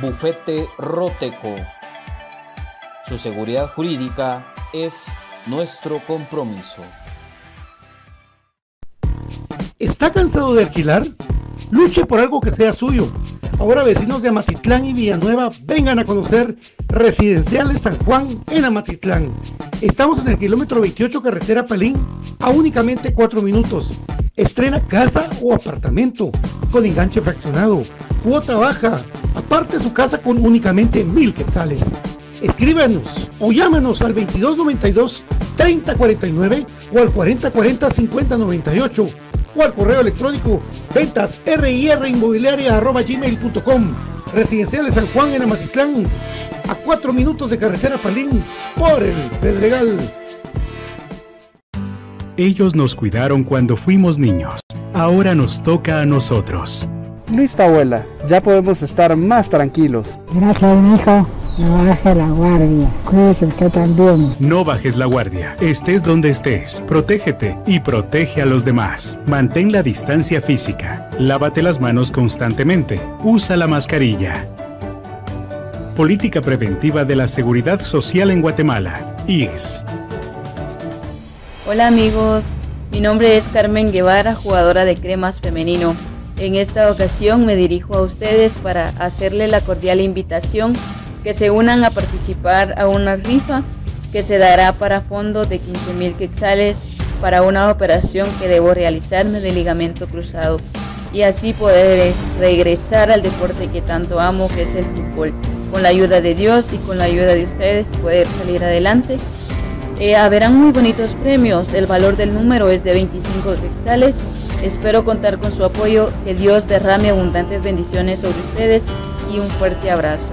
Bufete Roteco. Su seguridad jurídica es nuestro compromiso. ¿Está cansado de alquilar? Luche por algo que sea suyo. Ahora vecinos de Amatitlán y Villanueva vengan a conocer Residenciales San Juan en Amatitlán. Estamos en el kilómetro 28 carretera Palín a únicamente 4 minutos. Estrena casa o apartamento con enganche fraccionado, cuota baja, aparte su casa con únicamente mil quetzales. Escríbanos o llámanos al 2292 3049 o al 4040 5098 o al correo electrónico ventas gmail.com Residenciales San Juan en Amatitlán, a 4 minutos de carretera Palín, por el Pedregal. Ellos nos cuidaron cuando fuimos niños. Ahora nos toca a nosotros. Listo, abuela. Ya podemos estar más tranquilos. Gracias, hijo. No bajes la guardia. Cuídese usted también. No bajes la guardia. Estés donde estés. Protégete y protege a los demás. Mantén la distancia física. Lávate las manos constantemente. Usa la mascarilla. Política Preventiva de la Seguridad Social en Guatemala. IGS. Hola amigos, mi nombre es Carmen Guevara, jugadora de cremas femenino. En esta ocasión me dirijo a ustedes para hacerle la cordial invitación que se unan a participar a una rifa que se dará para fondo de 15 mil quetzales para una operación que debo realizarme de ligamento cruzado y así poder regresar al deporte que tanto amo que es el fútbol. Con la ayuda de Dios y con la ayuda de ustedes poder salir adelante eh, haberán muy bonitos premios. El valor del número es de 25 quetzales. Espero contar con su apoyo. Que Dios derrame abundantes bendiciones sobre ustedes y un fuerte abrazo.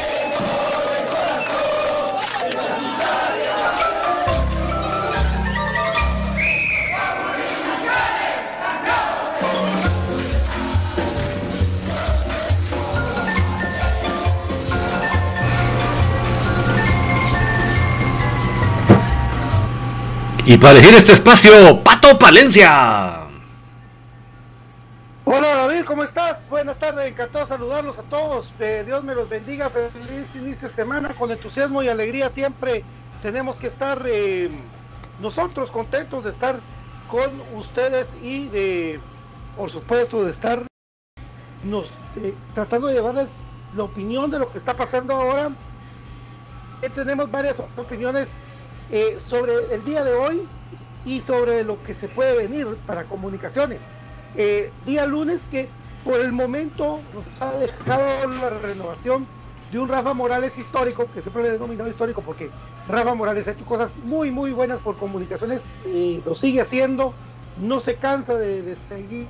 Y para elegir este espacio, Pato Palencia. Hola David, ¿cómo estás? Buenas tardes, encantado de saludarlos a todos. Eh, Dios me los bendiga, feliz inicio de semana, con entusiasmo y alegría siempre tenemos que estar eh, nosotros contentos de estar con ustedes y de, por supuesto, de estar eh, tratando de llevarles la opinión de lo que está pasando ahora. Tenemos varias opiniones eh, sobre el día de hoy y sobre lo que se puede venir para comunicaciones. Eh, día lunes que por el momento nos ha dejado la renovación de un Rafa Morales histórico, que siempre le he denominado histórico porque Rafa Morales ha hecho cosas muy muy buenas por comunicaciones, eh, lo sigue haciendo, no se cansa de, de seguir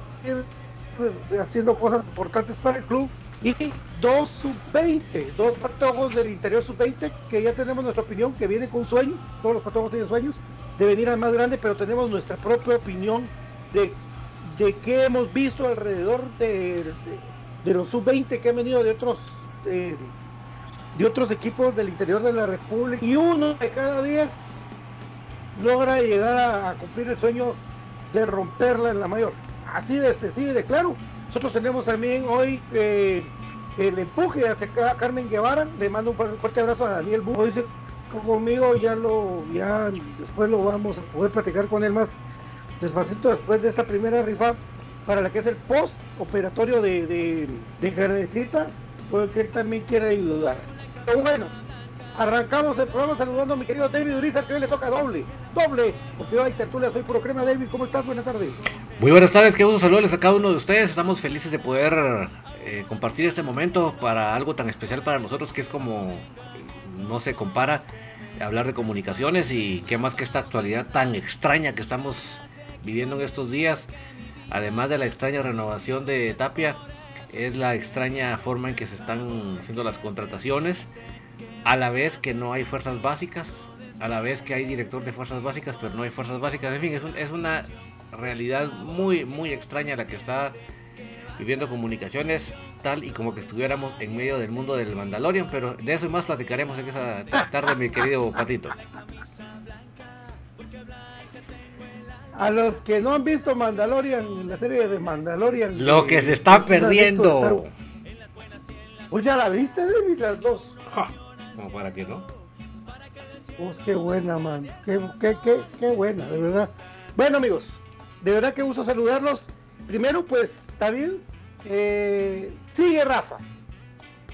haciendo cosas importantes para el club y dos sub-20, dos patojos del interior sub-20 que ya tenemos nuestra opinión, que viene con sueños, todos los patojos tienen sueños de venir al más grande, pero tenemos nuestra propia opinión de, de qué hemos visto alrededor de, de- los sub-20 que han venido de otros de otros equipos del interior de la República y uno de cada diez logra llegar a, cumplir el sueño de romperla en la mayor. Así de excesivo y de claro. Nosotros tenemos también hoy eh, el empuje hacia acá, Carmen Guevara. Le mando un fuerte, abrazo a Daniel Bu. Hoy se conmigo, ya lo, ya después lo vamos a poder platicar con él más despacito después de esta primera rifa para la que es el post operatorio de, de, de Carnecita, porque él también quiere ayudar. Pero bueno, arrancamos el programa saludando a mi querido David Uriza, que hoy le toca doble, doble, porque hoy tertulia, soy puro crema. David, ¿cómo estás? Buenas tardes. Muy buenas tardes, qué gusto saludarles a cada uno de ustedes. Estamos felices de poder eh, compartir este momento para algo tan especial para nosotros que es como no se compara hablar de comunicaciones y qué más que esta actualidad tan extraña que estamos viviendo en estos días. Además de la extraña renovación de Tapia, es la extraña forma en que se están haciendo las contrataciones, a la vez que no hay fuerzas básicas, a la vez que hay director de fuerzas básicas, pero no hay fuerzas básicas. En fin, es, un- es una realidad muy, muy extraña la que está viviendo comunicaciones, tal y como que estuviéramos en medio del mundo del Mandalorian, pero de eso y más platicaremos en esa tarde, mi querido Patito. A los que no han visto Mandalorian, la serie de Mandalorian. Lo eh, que se está es un anexo de Star perdiendo. Pues ya la viste, David, las dos. Como para que no. Pues qué buena, man. Qué, qué, qué, qué buena, de verdad. Bueno, amigos, de verdad que gusto saludarlos. Primero, pues, está bien. Eh, sigue Rafa.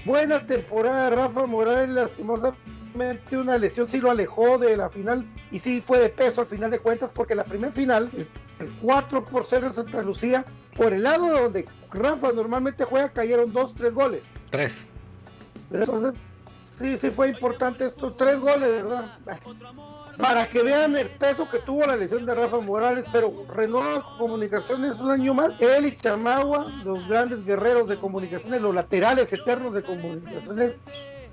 Buena temporada, Rafa Morales. Lastimosamente, una lesión sí lo alejó de la final y sí fue de peso al final de cuentas, porque la primera final, el, el 4 por 0 en Santa Lucía, por el lado donde Rafa normalmente juega, cayeron 2-3 goles. Tres. Pero entonces, sí, sí fue importante estos tres goles, ¿verdad? Para que vean el peso que tuvo la lesión de Rafa Morales, pero renueva comunicaciones un año más. Él y Chamagua, los grandes guerreros de comunicaciones, los laterales eternos de comunicaciones,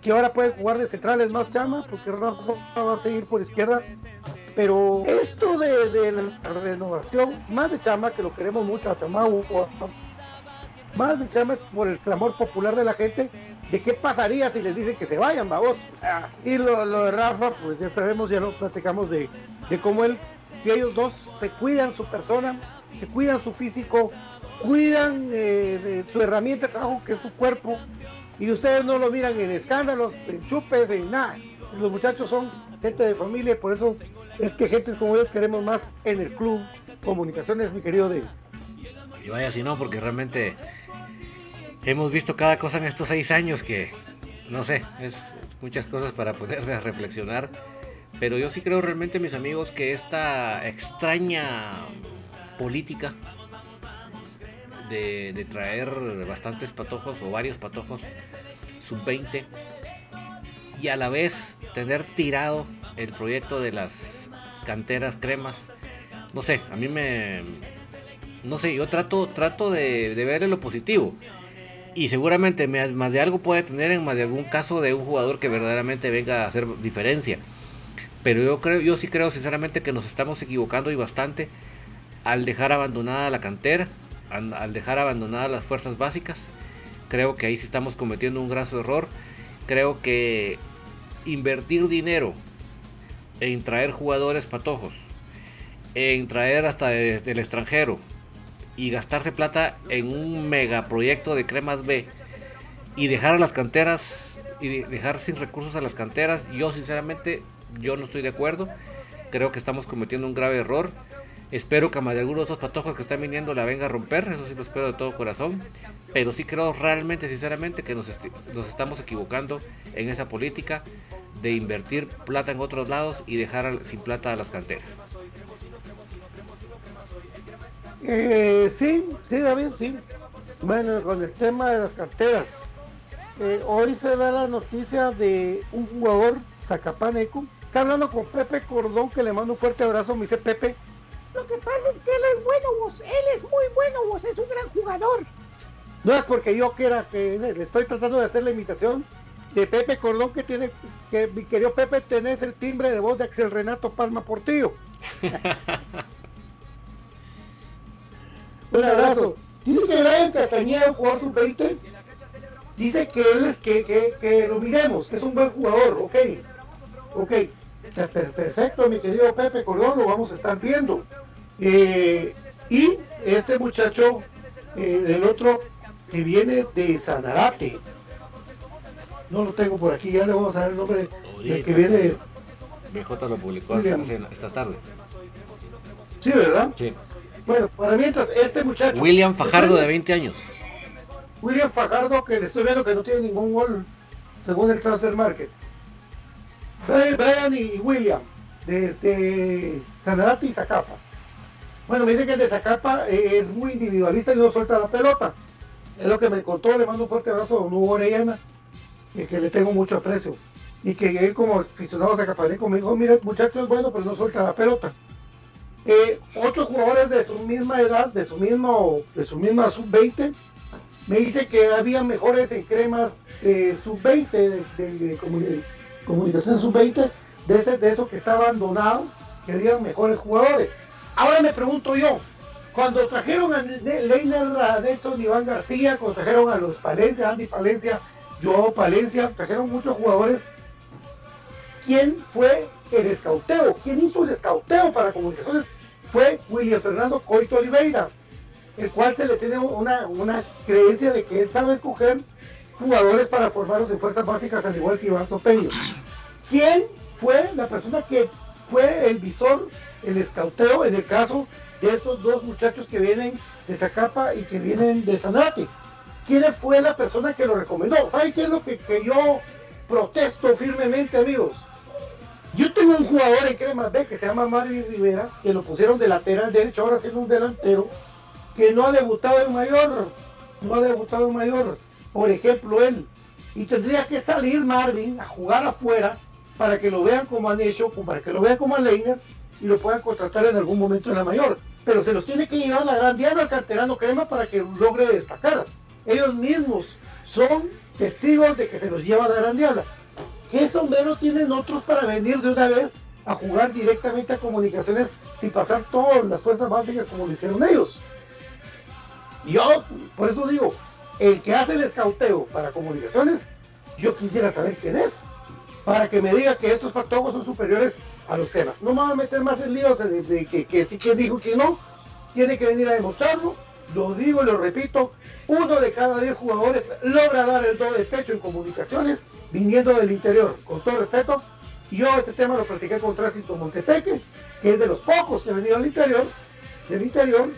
que ahora pueden jugar de centrales más Chama, porque Rafa va a seguir por izquierda. Pero esto de, la renovación, más de Chama, que lo queremos mucho a Chamagua, más de Chama es por el clamor popular de la gente de qué pasaría si les dicen que se vayan, vamos. Y lo, lo de Rafa, pues ya sabemos, ya lo platicamos de, de cómo él, que ellos dos se cuidan su persona, se cuidan su físico, cuidan eh, de su herramienta de trabajo que es su cuerpo, y ustedes no lo miran en escándalos, en chupes, en nada. Los muchachos son gente de familia, y por eso es que gente como ellos queremos más en el club. Comunicaciones, mi querido David. Y vaya si no, porque realmente hemos visto cada cosa en estos seis años que, no sé, es muchas cosas para poder reflexionar. Pero yo sí creo realmente, mis amigos, que esta extraña política de, traer bastantes patojos o varios patojos sub-20 y a la vez tener tirado el proyecto de las canteras cremas, no sé, a mí me, no sé, yo trato, trato de, de ver lo positivo. Y seguramente más de algo puede tener en más de algún caso de un jugador que verdaderamente venga a hacer diferencia. Pero yo creo, yo sí creo sinceramente que nos estamos equivocando y bastante al dejar abandonada la cantera, al, dejar abandonadas las fuerzas básicas. Creo que ahí sí estamos cometiendo un graso error. Creo que invertir dinero en traer jugadores patojos, en traer hasta desde el extranjero, y gastarse plata en un megaproyecto de cremas B y dejar a las canteras y dejar sin recursos a las canteras, yo sinceramente yo no estoy de acuerdo. Creo que estamos cometiendo un grave error. Espero que a más de algunos de patojos que están viniendo la venga a romper, eso sí lo espero de todo corazón. Pero sí creo realmente, sinceramente, que nos estamos equivocando en esa política de invertir plata en otros lados y dejar sin plata a las canteras. Eh, sí, sí, David, sí. Bueno, con el tema de las carteras. Eh, hoy se da la noticia de un jugador, Zacapaneco. Está hablando con Pepe Cordón, que le mando un fuerte abrazo. Me dice Pepe. Lo que pasa es que él es bueno, vos. Él es muy bueno, vos. Es un gran jugador. No es porque yo quiera que le estoy tratando de hacer la imitación de Pepe Cordón, que tiene, que mi querido Pepe, tenés el timbre de voz de Axel Renato Palma Portillo. Un abrazo. Dice que Brian Castañeda, jugador sub-20, dice que él es que, que, lo miremos, que es un buen jugador, ok. Ok. Perfecto, mi querido Pepe Cordón, lo vamos a estar viendo. Eh, y este muchacho, eh, el otro que viene de Sanarate, no lo tengo por aquí, ya le vamos a dar el nombre del que viene. BJ lo publicó esta tarde. Sí, ¿verdad? Sí. Bueno, para mientras, este muchacho. William Fajardo, de 20 años. William Fajardo, que le estoy viendo que no tiene ningún gol, según el transfer market. Brian y William, de, Sanarate y Zacapa. Bueno, me dice que el de Zacapa eh, es muy individualista y no suelta la pelota. Es lo que me contó, le mando un fuerte abrazo a Don Hugo Orellana, y que le tengo mucho aprecio. Y que él como aficionado a Zacapaneco me dijo, mira, muchacho es bueno, pero no suelta la pelota eh, ocho jugadores de su misma edad, de su mismo, de su misma sub-20, me dice que había mejores en cremas de sub-20, de, comunicación sub-20, de, ese, de eso que está abandonado, que había mejores jugadores. Ahora me pregunto yo, cuando trajeron a Leiner Nelson, Iván García, cuando trajeron a los Palencia, Andy Palencia, Joao Palencia, trajeron muchos jugadores, ¿quién fue el escauteo? ¿Quién hizo el escauteo para comunicaciones fue William Fernando Coito Oliveira, el cual se le tiene una, creencia de que él sabe escoger jugadores para formarlos en fuerzas básicas al igual que Iván Sopeño. ¿Quién fue la persona que fue el visor, el escauteo en el caso de estos dos muchachos que vienen de Zacapa y que vienen de Sanate? ¿Quién fue la persona que lo recomendó? ¿Sabe qué es lo que yo protesto firmemente, amigos? Yo tengo un jugador en Cremas B que se llama Mario Rivera, que lo pusieron de lateral derecho, ahora es un delantero, que no ha debutado en mayor, no ha debutado en mayor, por ejemplo él. Y tendría que salir Marvin a jugar afuera para que lo vean como han hecho, para que lo vean como a Leiner y lo puedan contratar en algún momento en la mayor. Pero se los tiene que llevar la gran diana al canterano crema para que logre destacar. Ellos mismos son testigos de que se los lleva la gran diana. ¿Qué sombrero tienen otros para venir de una vez a jugar directamente a comunicaciones y pasar todas las fuerzas básicas como lo hicieron ellos? Yo, por eso digo, el que hace el escauteo para comunicaciones, yo quisiera saber quién es, para que me diga que estos patojos son superiores a los temas. No me voy a meter más en líos de, que, que sí que dijo que no, tiene que venir a demostrarlo, lo digo y lo repito, uno de cada diez jugadores logra dar el doble pecho en comunicaciones viniendo del interior, con todo respeto. Yo este tema lo practiqué con Tránsito Montepeque, que es de los pocos que ha venido al interior, del interior.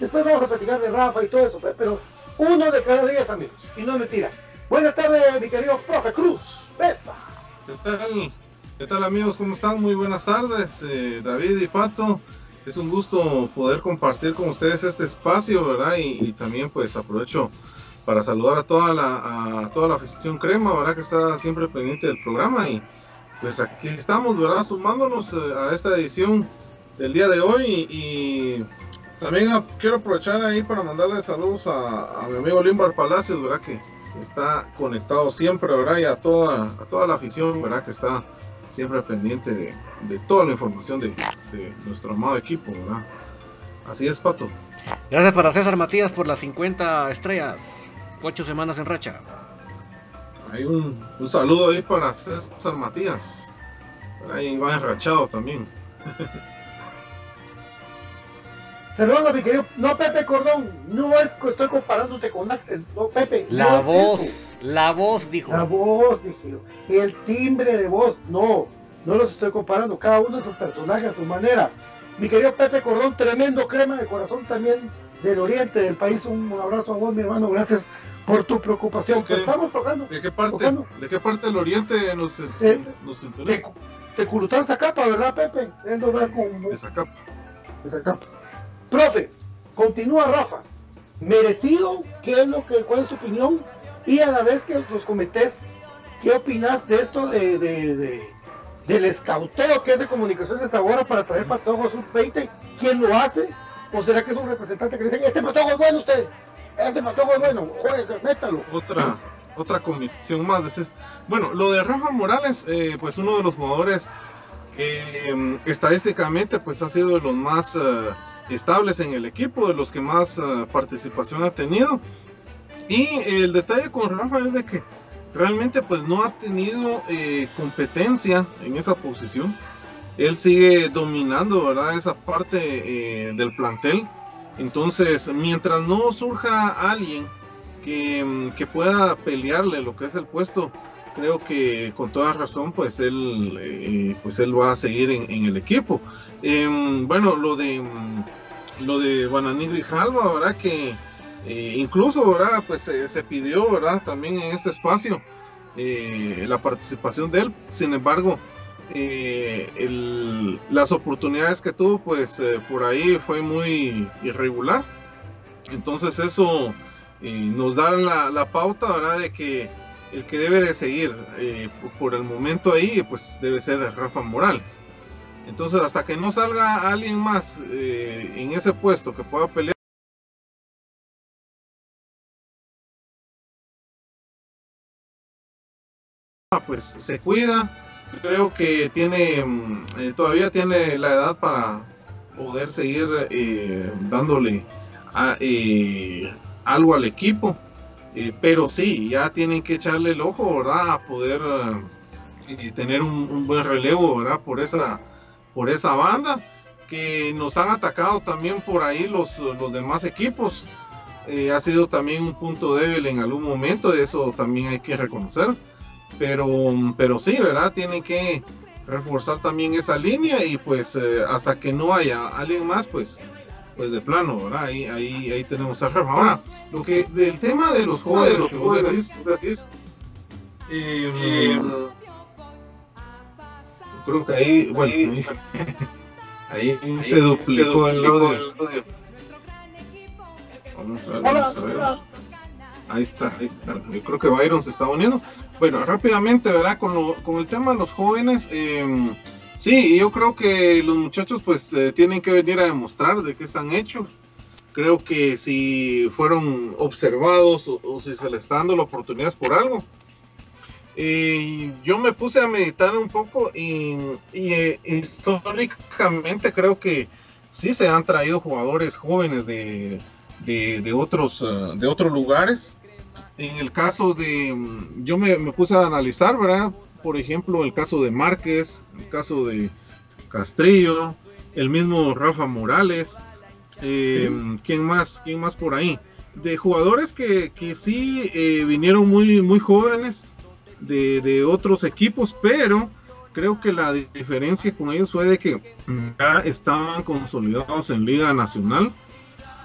Después vamos a platicar de Rafa y todo eso, pero uno de cada diez amigos, y no mentira. Buenas tardes, mi querido profe Cruz. Besta. ¿Qué tal? ¿Qué tal amigos? ¿Cómo están? Muy buenas tardes, eh, David y Pato. Es un gusto poder compartir con ustedes este espacio, ¿verdad? y también pues aprovecho para saludar a toda la, a toda la afición crema, ¿verdad? Que está siempre pendiente del programa y pues aquí estamos, ¿verdad? Sumándonos eh, a esta edición del día de hoy y, También quiero aprovechar ahí para mandarle saludos a, mi amigo Limbar Palacios, ¿verdad? Que está conectado siempre, ¿verdad? Y a toda, a toda la afición, ¿verdad? Que está siempre pendiente de, toda la información de, nuestro amado equipo, ¿verdad? Así es, Pato. Gracias para César Matías por las 50 estrellas. Ocho semanas en racha. Hay un, saludo ahí para César Matías. Ahí va enrachado también. Saludos, mi querido. No, Pepe Cordón, no es que estoy comparándote con Axel. No, Pepe. La voz, la voz, dijo. La voz, dije. El timbre de voz, no. No los estoy comparando. Cada uno de sus personajes a su manera. Mi querido Pepe Cordón, tremendo crema de corazón también del oriente del país. Un abrazo a vos, mi hermano. Gracias por tu preocupación. estamos tocando. ¿De qué parte, ¿de qué parte del oriente nos, eh, nos interesa? De, de Culután Zacapa, ¿verdad, Pepe? Él nos da con... De Zacapa. De Zacapa. Profe, continúa Rafa. Merecido, ¿qué es lo que, cuál es tu opinión? Y a la vez que nos cometés, ¿qué opinas de esto de, del escauteo que es de comunicaciones ahora para traer patojos sub-20? ¿Quién lo hace? ¿O será que es un representante que dice, este patojo es bueno usted? Este patojo es bueno, juegue, métalo. Otra, otra comisión más. Bueno, lo de Rafa Morales, eh, pues uno de los jugadores que em, estadísticamente pues ha sido de los más... Eh, estables en el equipo, de los que más ah, participación ha tenido. Y el detalle con Rafa es de que realmente pues no ha tenido eh, competencia en esa posición. Él sigue dominando, ¿verdad? Esa parte eh, del plantel. Entonces, mientras no surja alguien que, mm, que, pueda pelearle lo que es el puesto, creo que con toda razón, pues él, eh, pues él va a seguir en, el equipo. Em, bueno, lo de lo de Bananí Grijalva, ¿verdad? Que eh, incluso, ¿verdad? Pues se pidió, ¿verdad? También en este espacio eh, la participación de él. Sin embargo, las oportunidades que tuvo, pues por ahí fue muy irregular. Entonces eso nos da la, la pauta, ¿verdad? De que el que debe de seguir eh, por el momento ahí, pues debe ser Rafa Morales. Entonces, hasta que no salga alguien más eh, en ese puesto que pueda pelear. Pues se cuida, creo que tiene, mm, eh, todavía tiene la edad para poder seguir dándole algo al equipo eh, pero sí, ya tienen que echarle el ojo, ¿verdad? A poder eh, tener un, buen relevo, ¿verdad? Por esa, por esa banda que nos han atacado también por ahí los, los demás equipos. Eh, ha sido también un punto débil en algún momento, eso también hay que reconocer. Pero, pero sí, ¿verdad? Tienen que reforzar también esa línea y pues hasta que no haya alguien más, pues pues de plano, ¿verdad? Ahí, ahí, ahí tenemos a Rafa. Ahora, lo que del tema de los jóvenes que vos decís, eh, creo que ahí, bueno, ahí, se duplicó el audio. Vamos a ver, vamos a ver. Ahí está, ahí está. Yo creo que Byron se está uniendo. Bueno, rápidamente, ¿verdad? Con, lo, con el tema de los jóvenes, eh, Sí, yo creo que los muchachos pues eh, tienen que venir a demostrar de qué están hechos. Creo que si fueron observados o, si se les está dando la oportunidad por algo. Y yo me puse a meditar un poco y, eh, históricamente creo que sí se han traído jugadores jóvenes de, otros, eh, de otros lugares. En el caso de, yo me, me puse a analizar, ¿verdad? por ejemplo, el caso de Márquez, el caso de Castrillo, el mismo Rafa Morales, eh, ¿quién más? ¿Quién más por ahí? De jugadores que, que sí eh, vinieron muy, muy jóvenes de, otros equipos, pero creo que la diferencia con ellos fue de que ya estaban consolidados en Liga Nacional,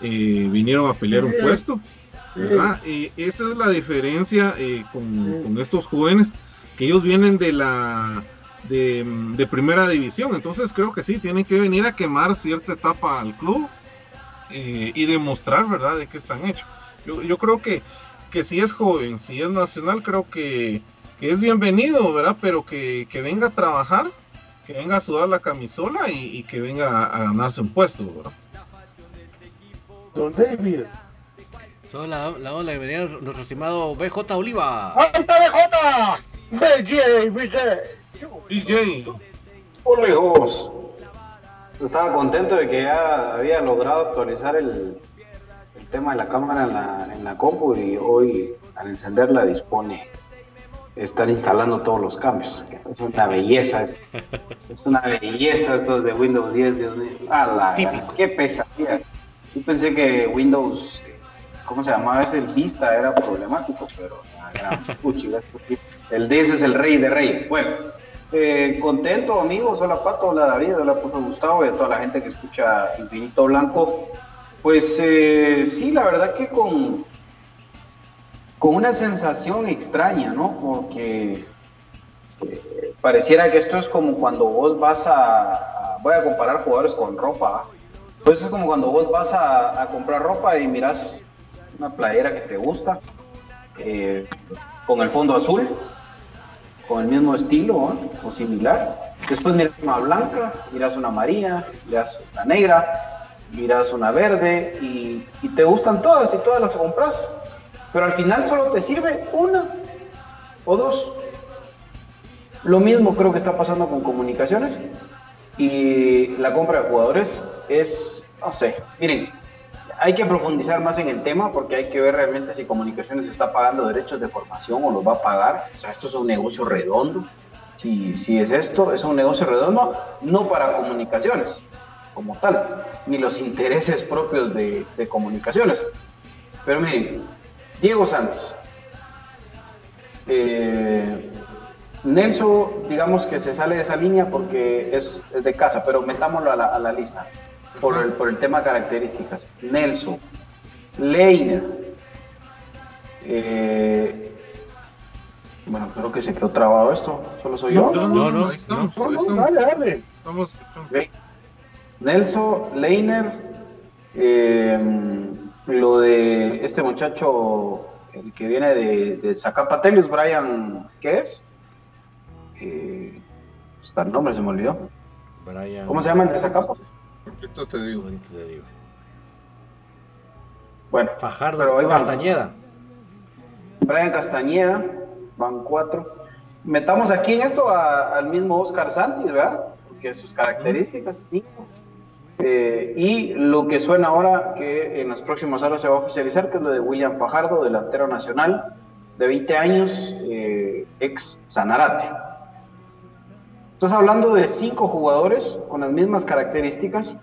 eh, vinieron a pelear un puesto. Esa es la diferencia con, con, estos jóvenes ellos vienen de la de, primera división, entonces creo que sí, tienen que venir a quemar cierta etapa al club eh, y demostrar, ¿verdad?, de qué están hechos. Yo, creo que, que si es joven, si es nacional, creo que, es bienvenido, ¿verdad? Pero que, venga a trabajar, que venga a sudar la camisola y, que venga a, ganarse un puesto, ¿verdad? Don David. Hola, la hola, bienvenido nuestro estimado BJ Oliva. ¡Ahí está BJ! BJ, BJ. BJ. Hola hijos. Estaba contento de que ya había logrado actualizar el, el tema de la cámara en la, en la compu y hoy al encenderla dispone estar instalando todos los cambios. Es una belleza, es, es una belleza esto de Windows 10, Dios mío. A la gran- qué pesadilla. Yo pensé que Windows, ¿cómo se llamaba ese? El Vista era problemático, pero puchiga, el 10 es el rey de reyes. Bueno, eh, contento amigos, hola Pato, hola David, hola Puto Gustavo y a toda la gente que escucha Infinito Blanco. Pues eh, sí, la verdad que con, con una sensación extraña, ¿no? Porque eh, pareciera que esto es como cuando vos vas a, voy a comparar jugadores con ropa, ¿ah? pues es como cuando vos vas a, a comprar ropa y miras una playera que te gusta, eh, con el fondo azul, con el mismo estilo o similar, después miras una blanca, miras una amarilla, miras una negra, miras una verde y te gustan todas y todas las compras, pero al final solo te sirve una o dos. Lo mismo creo que está pasando con comunicaciones y la compra de jugadores es, no sé, miren, hay que profundizar más en el tema porque hay que ver realmente si comunicaciones está pagando derechos de formación o los va a pagar. O sea, esto es un negocio redondo. Si, es esto, es un negocio redondo, no para comunicaciones como tal, ni los intereses propios de, de comunicaciones. Pero miren, Diego Santos, eh, Nelson, digamos que se sale de esa línea porque es, es de casa, pero metámoslo a la, a la lista por el, por el tema de características. Nelson, Leiner, eh, bueno, creo que se quedó trabado esto, solo soy yo. No, no, no, ahí estamos, ahí estamos. Dale, dale. Estamos escuchando. Ok. Nelson, Leiner, eh, lo de este muchacho, el que viene de, de Zacapatelios, Brian, ¿qué es? Eh, hasta el nombre se me olvidó. Brian. ¿Cómo se llama el de Zacapa? Ahorita te digo. Ahorita te digo. Bueno, Fajardo pero ahí van. Castañeda. Brian Castañeda, van cuatro. Metamos aquí en esto a- al mismo Oscar Santi, ¿verdad? Porque sus características, cinco. Eh, y lo que suena ahora, que en las próximas horas se va a oficializar, que es lo de William Fajardo, delantero nacional, de 20 años, eh, ex Sanarate. Estás hablando de cinco jugadores con las mismas características,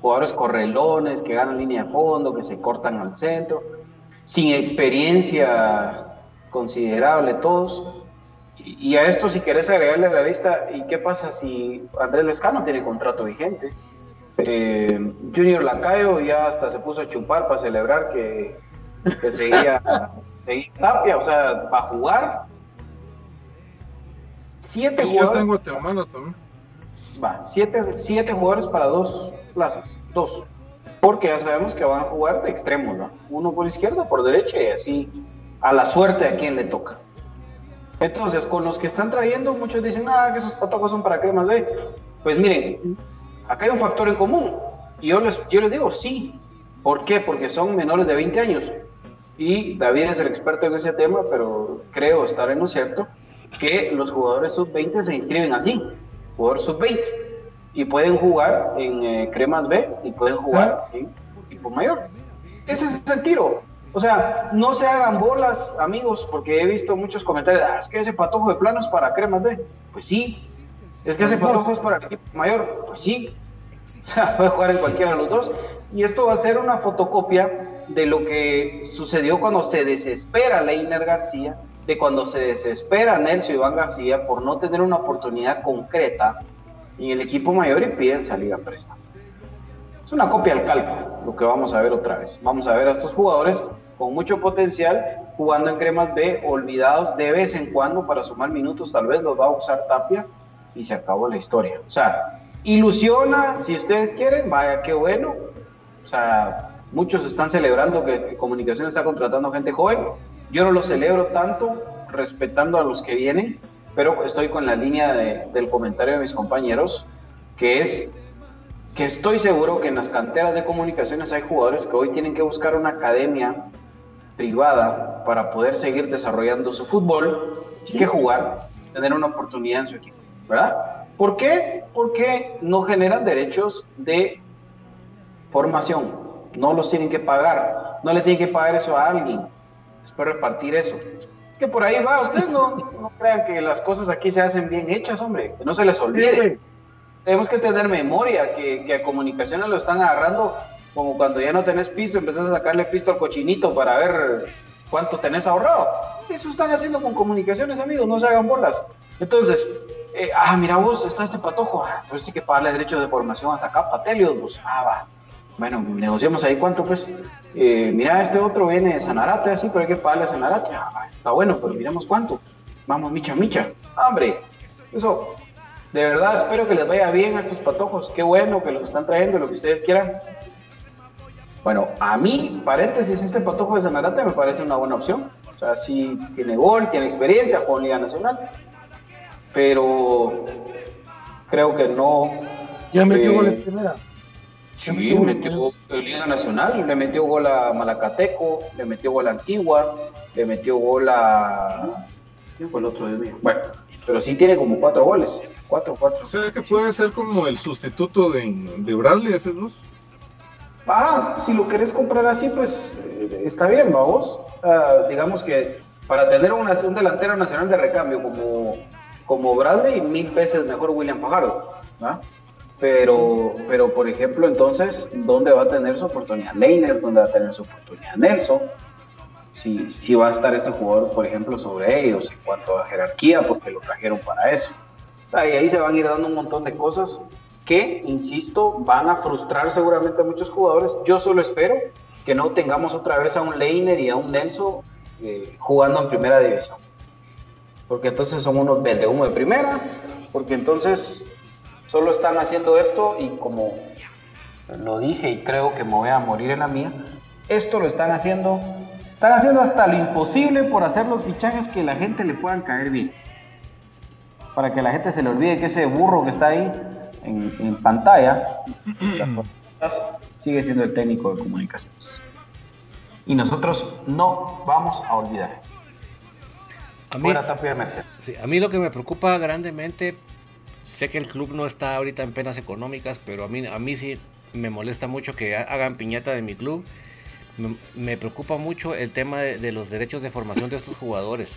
jugadores correlones, que ganan línea de fondo, que se cortan al centro, sin experiencia considerable todos. Y, a esto si querés agregarle a la lista, ¿y qué pasa si Andrés Lescano tiene contrato vigente? Eh, Junior Lacayo ya hasta se puso a chupar para celebrar que, que seguía, seguía Tapia, o sea, para jugar. Siete Y ya está jugadores. en Guatemala también. Va, siete, siete jugadores para dos plazas, dos. Porque ya sabemos que van a jugar de extremos, ¿no? Uno por izquierda, por derecha y así a la suerte a quien le toca. Entonces, con los que están trayendo, muchos dicen, ah, que esos patojos son para cremas B. Pues miren, acá hay un factor en común. Y yo les, yo les digo, sí. ¿Por qué? Porque son menores de 20 años. Y David es el experto en ese tema, pero creo estar en lo cierto que los jugadores sub-20 se inscriben así, jugador sub-20, y pueden jugar en eh, cremas B y pueden jugar en equipo mayor. Ese es el tiro. O sea, no se hagan bolas, amigos, porque he visto muchos comentarios, "Ah, es que ese patojo de plano es para cremas B. Pues sí. Es que ese patojo es para el equipo mayor. Pues sí. O sea, puede jugar en cualquiera de los dos. Y esto va a ser una fotocopia de lo que sucedió cuando se desespera Leiner García, de cuando se desespera Nelson Iván García por no tener una oportunidad concreta en el equipo mayor y piden salir a. Es una copia al calco, lo que vamos a ver otra vez. Vamos a ver a estos jugadores con mucho potencial jugando en cremas B, olvidados de vez en cuando para sumar minutos, tal vez los va a usar Tapia y se acabó la historia. O sea, ilusiona, si ustedes quieren, vaya, qué bueno. O sea, muchos están celebrando que Comunicación está contratando gente joven. Yo no lo celebro tanto, respetando a los que vienen, pero estoy con la línea de- del comentario de mis compañeros, que es que estoy seguro que en las canteras de comunicaciones hay jugadores que hoy tienen que buscar una academia privada para poder seguir desarrollando su fútbol, que jugar, tener una oportunidad en su equipo, ¿verdad? ¿Por qué? Porque no generan derechos de formación, no los tienen que pagar, no le tienen que pagar eso a alguien, después repartir eso. Es que por ahí va, ustedes no, no crean que las cosas aquí se hacen bien hechas, hombre, que no se les olvide. Tenemos que tener memoria, que, que a comunicaciones lo están agarrando como cuando ya no tenés pisto, empezás a sacarle pisto al cochinito para ver cuánto tenés ahorrado. Eso están haciendo con comunicaciones, amigos, no se hagan bolas. Entonces, eh, ah, mira vos, está este patojo, ah, pues sí que pagarle derecho de formación a sacar patelios, vos. Ah, va. Bueno, negociamos ahí cuánto, pues. Eh, mira, este otro viene de Sanarate, así, pero hay que pagarle a Sanarate. Ah, está bueno, pero miremos cuánto. Vamos, micha, micha. Hombre, eso, de verdad espero que les vaya bien a estos patojos. Qué bueno que los están trayendo, lo que ustedes quieran. Bueno, a mí, paréntesis, este patojo de Sanarate me parece una buena opción. O sea, sí tiene gol, tiene experiencia con Liga Nacional, pero creo que no. Ya metió eh, gol en primera. Sí, metió Liga Nacional, le metió gol a Malacateco, le metió gol a Antigua, le metió gol a. ¿Quién fue el otro de mí? Bueno, pero sí tiene como cuatro goles. Cuatro, cuatro. O sea que puede ser como el sustituto de, de Bradley, ¿ese luz? Ah, si lo querés comprar así, pues eh, está bien, vamos. Ah, digamos que para tener una- un delantero nacional de recambio como, como Bradley, mil veces mejor William Fajardo. ¿va? Pero, pero, por ejemplo, entonces, ¿dónde va a tener su oportunidad Leiner? ¿Dónde va a tener su oportunidad Nelson? Si, si va a estar este jugador, por ejemplo, sobre ellos en cuanto a jerarquía, porque lo trajeron para eso. Ah, Y ahí se van a ir dando un montón de cosas que, insisto, van a frustrar seguramente a muchos jugadores. Yo solo espero que no tengamos otra vez a un Leiner y a un Nelson eh, jugando en primera división. Porque entonces son unos humo de primera, porque entonces solo están haciendo esto y como lo dije y creo que me voy a morir en la mía, esto lo están haciendo, están haciendo hasta lo imposible por hacer los fichajes que la gente le puedan caer bien. Para que la gente se le olvide que ese burro que está ahí en, en pantalla sigue siendo el técnico de comunicaciones. Y nosotros no vamos a olvidar. A mí, sí, a mí lo que me preocupa grandemente, sé que el club no está ahorita en penas económicas, pero a mí, a mí sí me molesta mucho que ha- hagan piñata de mi club. Me, preocupa mucho el tema de, los derechos de formación de estos jugadores,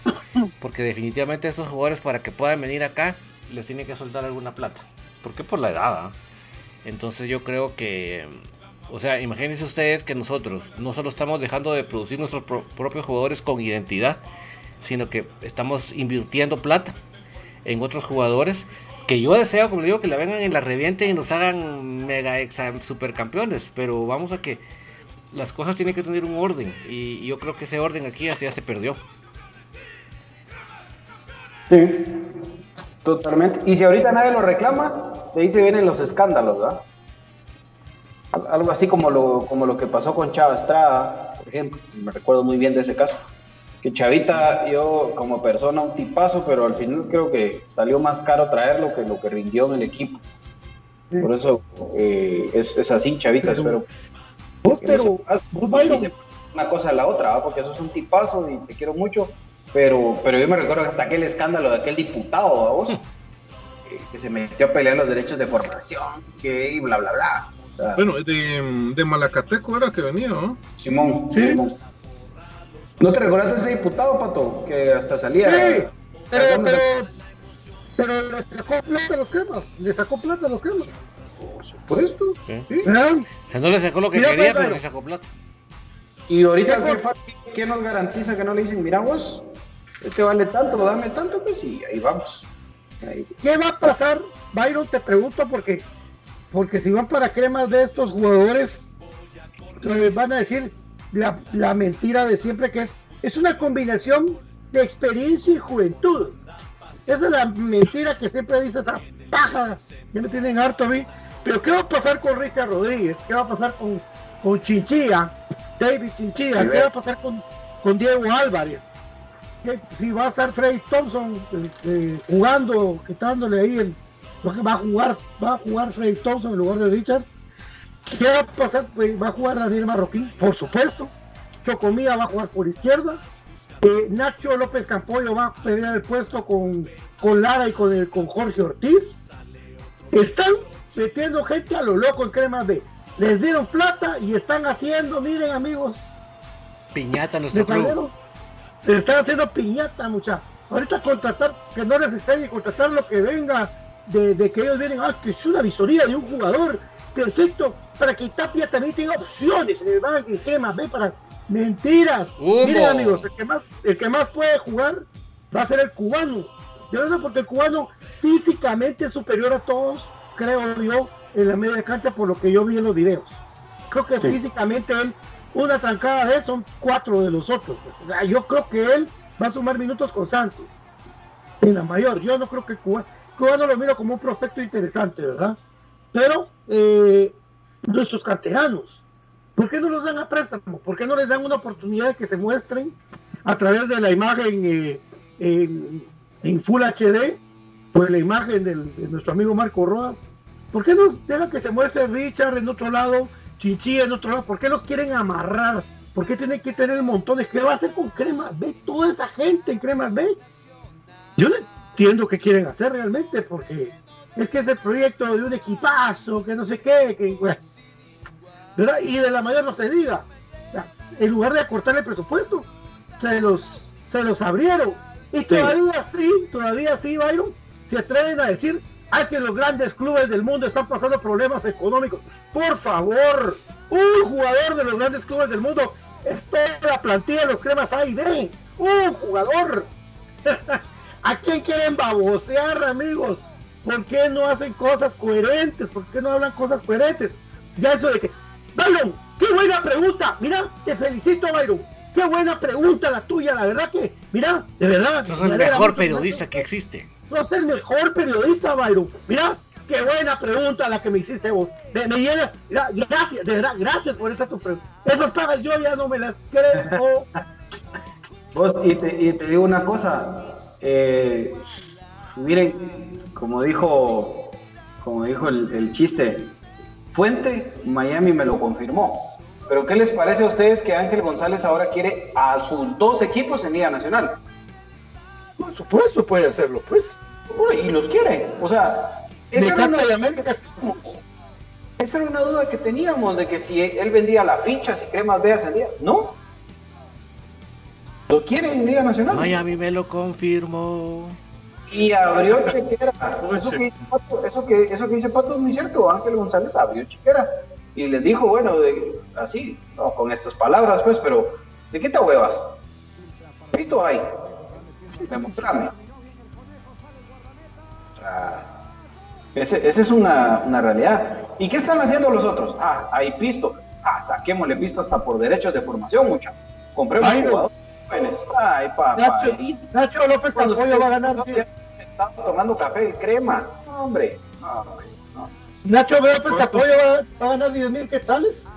porque definitivamente estos jugadores para que puedan venir acá les tienen que soltar alguna plata. ¿Por qué? Por la edad. ¿ah? Entonces yo creo que, o sea, imagínense ustedes que nosotros no solo estamos dejando de producir nuestros pro- propios jugadores con identidad, sino que estamos invirtiendo plata en otros jugadores que yo deseo, como digo, que la vengan en la reviente y nos hagan mega exa supercampeones, pero vamos a que las cosas tienen que tener un orden y, y yo creo que ese orden aquí ya se- ya se perdió. Sí, totalmente. Y si ahorita nadie lo reclama, de ahí se vienen los escándalos, ¿verdad? Al- Algo así como lo, como lo que pasó con Chava Estrada, por ejemplo. Me recuerdo muy bien de ese caso. Que Chavita, yo como persona, un tipazo, pero al final creo que salió más caro traerlo que lo que rindió en el equipo. Por eso eh, es, es así, Chavita, espero. Vos, pero, pase. vos, Byron, una cosa a la otra, ¿va? porque eso es un tipazo y te quiero mucho, pero, pero yo me recuerdo que hasta aquel escándalo de aquel diputado, ¿va vos? Que, que se metió a pelear los derechos de formación, que y bla, bla, bla. O sea, Bueno, de, de Malacateco era que venía, ¿no? Simón, Sí. Simón. ¿No te recuerdas de ese diputado, Pato? Que hasta salía... Sí, pero, ¿Dónde pero, pero le sacó plata a los cremas, le sacó plata a los cremas. Por supuesto. ¿sí? O sea, no le sacó lo que Mira, quería, pues, pero le sacó plata. Y ahorita, ¿Qué fa- ¿qué nos garantiza que no le dicen, mira vos, este vale tanto, dame tanto? Pues sí, ahí vamos. Ahí. ¿Qué va a pasar, Byron? Te pregunto porque, porque si van para cremas de estos jugadores, eh, van a decir la, la mentira de siempre que es, es una combinación de experiencia y juventud. Esa es la mentira que siempre dice esa paja, que me tienen harto a mí. Pero ¿qué va a pasar con Richard Rodríguez? ¿Qué va a pasar con, con Chinchilla? David Chinchilla. ¿Qué va a pasar con, con Diego Álvarez? ¿Qué- si va a estar Freddy Thompson eh, eh, jugando, quitándole ahí el, porque va a jugar, va a jugar Freddy Thompson en lugar de Richard. ¿Qué va a pasar? Pues, va a jugar Daniel Marroquín, por supuesto. Chocomía va a jugar por izquierda. Eh, Nacho López Campoyo va a pelear el puesto con, con Lara y con, el, con Jorge Ortiz. Están metiendo gente a lo loco en Crema B. Les dieron plata y están haciendo, miren amigos, Piñata nuestro club. están haciendo piñata, muchachos. Ahorita contratar, que no les extrañe contratar lo que venga de, de que ellos vienen, ah, que es una visoría de un jugador perfecto para que Tapia también tenga opciones en el banco y B para mentiras. Miren amigos, el que más, el que más puede jugar va a ser el cubano. Yo no sé porque el cubano físicamente es superior a todos, creo yo, en la media cancha por lo que yo vi en los videos. Creo que físicamente él, una trancada de él son cuatro de los otros. pues. O sea, yo creo que él va a sumar minutos constantes. En la mayor, yo no creo que el cubano, cubano lo miro como un prospecto interesante, ¿verdad? Pero eh, nuestros canteranos, ¿por qué no los dan a préstamo? ¿Por qué no les dan una oportunidad de que se muestren a través de la imagen eh, en, en Full HD o en la imagen de nuestro amigo Marco Rodas? ¿Por qué no dejan que se muestre Richard en otro lado, Chinchi en otro lado? ¿Por qué los quieren amarrar? ¿Por qué tienen que tener montones? ¿Qué va a hacer con Crema B? Toda esa gente en Crema B. Yo no entiendo qué quieren hacer realmente, porque es que es el proyecto de un equipazo, que no sé qué, que. Y de la mayor no se diga. O sea, en lugar de acortar el presupuesto, se los, se los abrieron. Y todavía sí, todavía sí, Byron, se atreven a decir, ah, es que los grandes clubes del mundo están pasando problemas económicos. Por favor, un jugador de los grandes clubes del mundo es toda la plantilla de los cremas A y B. Un jugador. ¿A quién quieren babosear, amigos? ¿Por qué no hacen cosas coherentes? ¿Por qué no hablan cosas coherentes? Ya eso de que, Byron, qué buena pregunta. Mira, te felicito, Byron. Qué buena pregunta la tuya, la verdad que, mira, de verdad. Sos el mejor periodista que existe. No es el mejor periodista, Byron. Mira, qué buena pregunta la que me hiciste vos. Me, me llena, mira, gracias, de verdad, gracias por esta tu pregunta. Esas pagas yo ya no me las creo. Vos, y te, y te digo una cosa, eh, miren, como dijo, como dijo el, el chiste, Fuente, Miami me lo confirmó. Pero ¿qué les parece a ustedes que Ángel González ahora quiere a sus dos equipos en Liga Nacional? Por supuesto puede hacerlo, pues. Y los quiere. O sea, esa era, una, América. esa era una duda que teníamos de que si él vendía la ficha, si Cremas B ascendía. No. Lo quiere en Liga Nacional. Miami me lo confirmó. Y abrió chequera. Eso que, dice Pato, eso, que, eso que dice Pato es muy cierto. Ángel González abrió chequera. Y les dijo, bueno, de- así, no con estas palabras, pues, pero ¿de qué te huevas? Visto hay. Demostrame. Ese- esa es una, una realidad. ¿Y qué están haciendo los otros? Ah, hay pisto. Ah, saquémosle pisto hasta por derechos de formación, mucha. Compremos jugadores jóvenes. Ay, papá. Nacho, Nacho López Cuando Campoyo va a ganar. Estamos tomando café y crema. No, hombre. No, hombre. No. Nacho López Campoyo va, va a ganar 10 mil quetzales.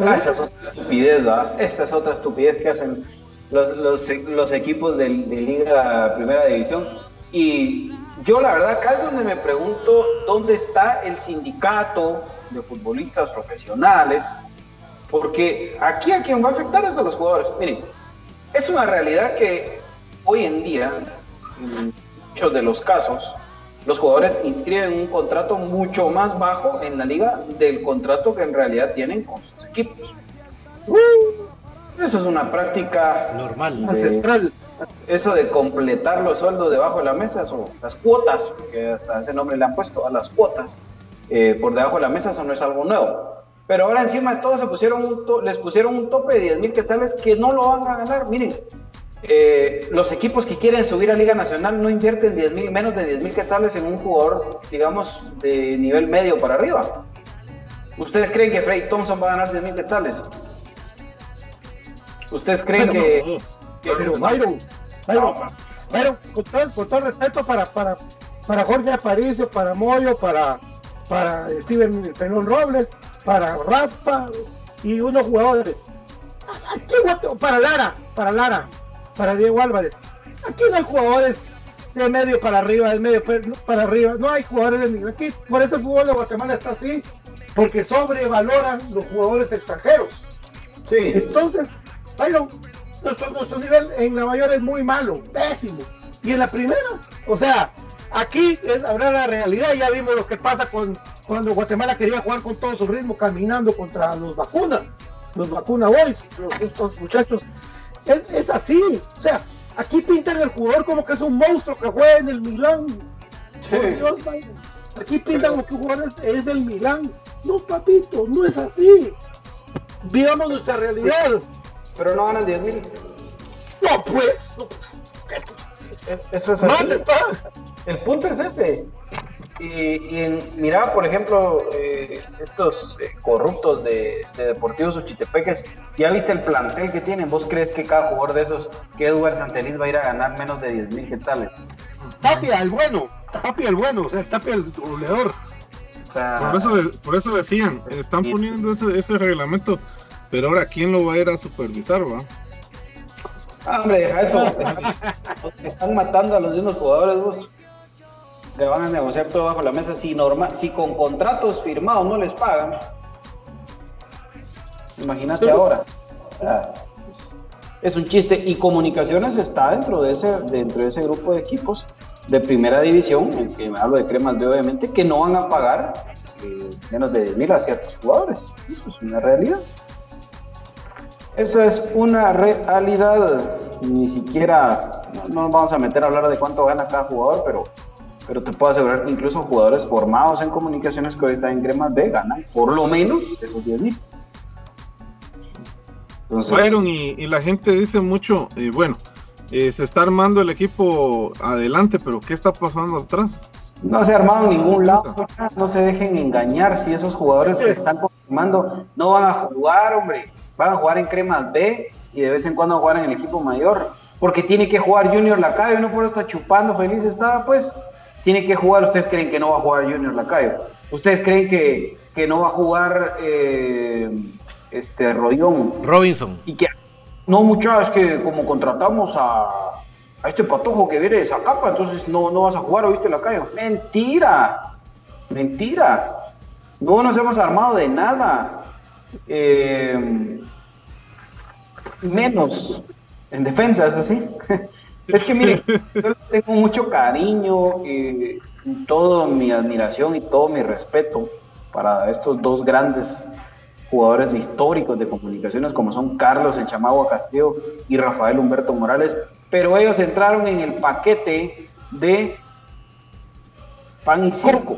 Ah, esa es otra estupidez, ¿verdad? Esa es otra estupidez que hacen los, los, los equipos de, de Liga Primera División. Y yo, la verdad, acá es donde me pregunto dónde está el sindicato de futbolistas profesionales. Porque aquí a quien va a afectar es a los jugadores. Miren, es una realidad que hoy en día, en muchos de los casos, los jugadores inscriben un contrato mucho más bajo en la liga del contrato que en realidad tienen con sus equipos. Eso es una práctica normal, ancestral. Eso de completar los sueldos debajo de la mesa, o las cuotas, porque hasta ese nombre le han puesto a las cuotas, eh, por debajo de la mesa, eso no es algo nuevo. Pero ahora encima de todo se pusieron un to- les pusieron un tope de 10 mil quetzales que no lo van a ganar. Miren, eh, los equipos que quieren subir a Liga Nacional no invierten 10 mil, menos de 10 mil quetzales en un jugador, digamos, de nivel medio para arriba. ¿Ustedes creen que Freddy Thompson va a ganar 10 mil quetzales? ¿Ustedes creen Bueno, que, no, que- Pero Byron, Byron, Byron, con todo, con todo respeto para, para, para Jorge Aparicio, para Moyo, para, para Steven Pelón Robles, para Raspa y unos jugadores. Aquí, para Lara, para Lara, para Diego Álvarez. Aquí no hay jugadores de medio para arriba, de medio para arriba. No hay jugadores de nivel. Aquí, por eso el fútbol de Guatemala está así, porque sobrevaloran los jugadores extranjeros. Sí. Entonces, bueno, nuestro, nivel en la mayor es muy malo, pésimo. Y en la primera, o sea, aquí es habrá la realidad. Ya vimos lo que pasa con cuando Guatemala quería jugar con todo su ritmo, caminando contra los vacunas, los vacuna boys, estos muchachos. Es, es así, o sea, Aquí pintan el jugador como que es un monstruo que juega en el Milán. aquí pintan como que un jugador es, del Milán. No, papito, no es así. Vivamos nuestra realidad. Pero no ganan 10 mil. No, pues. Eso es así. El punto es ese. Y, en, mira, por ejemplo, eh, estos eh, corruptos de, Deportivos Uchitepeques, ¿ya viste el plantel que tienen? ¿Vos crees que cada jugador de esos, que Edward Santeliz va a ir a ganar menos de 10 mil quetzales? Tapia, el bueno, Tapia, el bueno, o sea, Tapia, el goleador. por, eso, por eso decían, están poniendo ese, ese reglamento, pero ahora, ¿quién lo va a ir a supervisar, va? Ah, hombre, deja eso. están matando a los mismos jugadores, vos le van a negociar todo bajo la mesa si normal, si con contratos firmados no les pagan. Imagínate ahora. es un chiste y comunicaciones está dentro de ese dentro de ese grupo de equipos de primera división, el que me hablo de Cremas B obviamente, que no van a pagar eh, menos de 10 mil a ciertos jugadores. Eso es una realidad. Esa es una realidad. Ni siquiera, no nos vamos a meter a hablar de cuánto gana cada jugador, pero pero te puedo asegurar que incluso jugadores formados en comunicaciones que hoy están en Cremas B ganan por lo menos esos 10 mil. Fueron y, la gente dice mucho, eh, bueno, eh, se está armando el equipo adelante, pero ¿qué está pasando atrás? No se ha armado en ningún lado, no se dejen engañar si esos jugadores que están confirmando no van a jugar, hombre, van a jugar en Cremas B y de vez en cuando jugar en el equipo mayor, porque tiene que jugar Junior Lacayo, no por estar chupando feliz estaba pues tiene que jugar, ustedes creen que no va a jugar Junior Lacayo, ustedes creen que, que no va a jugar eh, este Robinson. Y que no muchachos que como contratamos a, a este patojo que viene de esa capa, entonces no, no vas a jugar, ¿oíste Lacayo? Mentira, mentira. No nos hemos armado de nada. Eh, menos en defensa, es así. Es que mire, yo tengo mucho cariño, y toda mi admiración y todo mi respeto para estos dos grandes jugadores históricos de comunicaciones como son Carlos El Chamagua Castillo y Rafael Humberto Morales, pero ellos entraron en el paquete de pan y circo.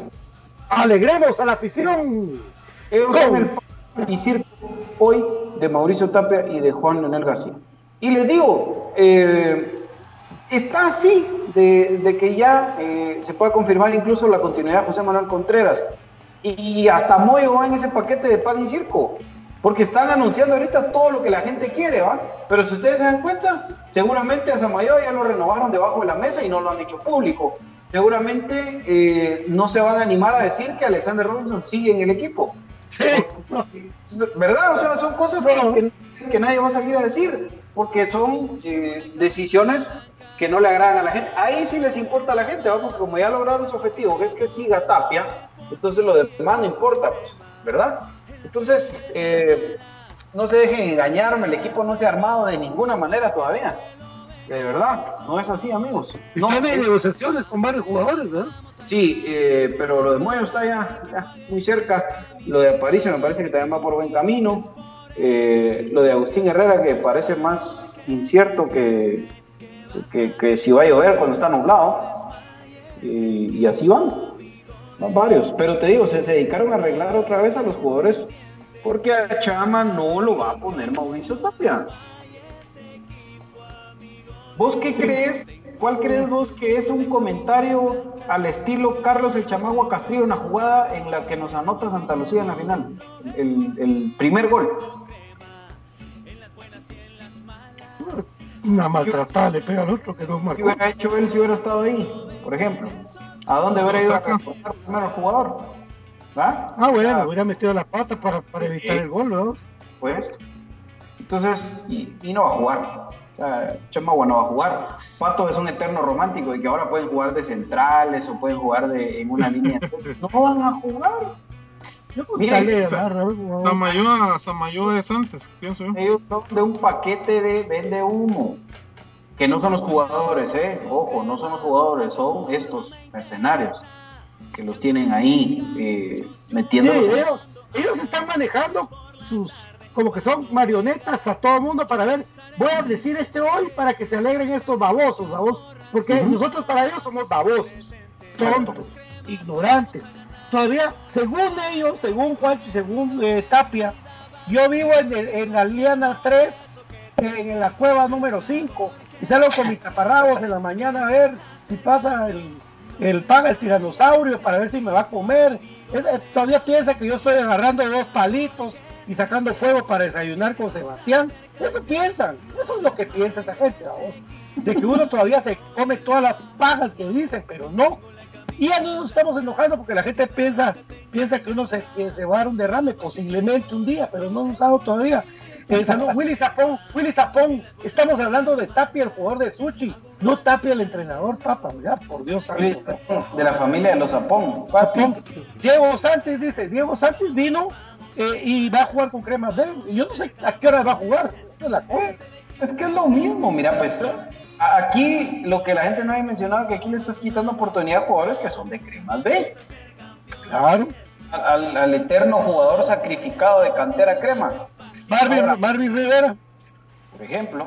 Alegremos a la afición. Ellos son el pan y circo hoy de Mauricio Tapia y de Juan Leonel García. Y les digo, eh, está así de, que ya eh, se pueda confirmar incluso la continuidad de José Manuel Contreras. Y, hasta Moyo va en ese paquete de pan y circo. Porque están anunciando ahorita todo lo que la gente quiere, ¿va? Pero si ustedes se dan cuenta, seguramente a Samayo ya lo renovaron debajo de la mesa y no lo han hecho público. Seguramente eh, no se van a animar a decir que Alexander Robinson sigue en el equipo. Sí. ¿Verdad? O sea, son cosas que, que, nadie va a salir a decir, porque son eh, decisiones que no le agradan a la gente. Ahí sí les importa a la gente, porque como ya lograron su objetivo, que es que siga Tapia, entonces lo demás no importa, pues, ¿verdad? Entonces, eh, no se dejen engañarme, el equipo no se ha armado de ninguna manera todavía. De verdad, no es así, amigos. No, Están en negociaciones con varios jugadores, ¿verdad? Sí, eh, pero lo de Mueyo está ya, muy cerca. Lo de Aparicio me parece que también va por buen camino. Eh, lo de Agustín Herrera, que parece más incierto que, que, si va a llover cuando está nublado. Y, así van, varios. Pero te digo, se, dedicaron a arreglar otra vez a los jugadores porque a Chama no lo va a poner Mauricio Tapia. ¿Vos qué crees? ¿Cuál crees vos que es un comentario al estilo Carlos el Chamagua Castrillo, una jugada en la que nos anota Santa Lucía en la final? El, el primer gol. Una maltratada le pega al otro que no marcó. ¿Qué hubiera hecho él si hubiera estado ahí, por ejemplo? ¿A dónde hubiera ido a transportar primero al jugador? ¿Va? Ah, bueno, hubiera metido la pata para, para evitar el gol, ¿no? Pues, entonces, y, no va a jugar. Chema bueno va a jugar. Pato es un eterno romántico y que ahora pueden jugar de centrales o pueden jugar de, en una línea. no van a jugar. Miren, Samayoa, Samayoa es antes, pienso yo. Ellos son de un paquete de vende humo. Que no son los jugadores, eh. Ojo, no son los jugadores, son estos mercenarios que los tienen ahí eh, metiendo. ellos, ellos están manejando sus como que son marionetas a todo el mundo para ver, voy a decir este hoy para que se alegren estos babosos, babosos, porque nosotros para ellos somos babosos, tontos, ignorantes. Todavía, según ellos, según Juancho, según eh, Tapia, yo vivo en, en la Liana 3, en la cueva número 5, y salgo con mis caparrabos en la mañana a ver si pasa el, el paga el tiranosaurio para ver si me va a comer. todavía piensa que yo estoy agarrando dos palitos y sacando fuego para desayunar con Sebastián. Eso piensan, eso es lo que piensa esa gente, de que uno todavía se come todas las pagas que dicen, pero no. Y ya no nos estamos enojando porque la gente piensa, piensa que uno se, se va a dar un derrame posiblemente un día, pero no nos ha dado todavía. Eh, Willy Zapón, Willy Zapón, estamos hablando de Tapia, el jugador de Suchi, no Tapia, el entrenador, papá, ya, por Dios De la familia de los Zapón. Diego Santos dice, Diego Santos vino eh, y va a jugar con cremas de y yo no sé a qué hora va a jugar. Es que es lo mismo, mira, pues aquí lo que la gente no ha mencionado que aquí le estás quitando oportunidad a jugadores que son de cremas B. Claro. Al, eterno jugador sacrificado de cantera crema. Marvin, Marvin Rivera. Por ejemplo.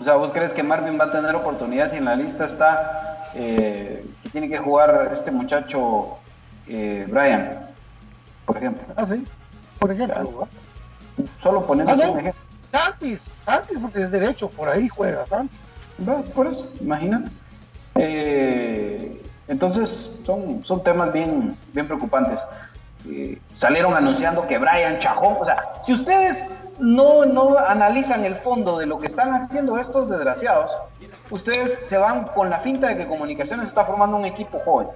O sea, ¿vos crees que Marvin va a tener oportunidad si en la lista está eh, que tiene que jugar este muchacho eh, Brian? por ejemplo. Ah, sí, por ejemplo. Solo poniendo ah, un ejemplo. Santis, Santis, porque es derecho, por ahí juega Santis. Por eso, imagínate. Eh, entonces, son, son temas bien, bien preocupantes. Eh, salieron anunciando que Brian Chajón, o sea, si ustedes no, no analizan el fondo de lo que están haciendo estos desgraciados, ustedes se van con la finta de que Comunicaciones está formando un equipo joven.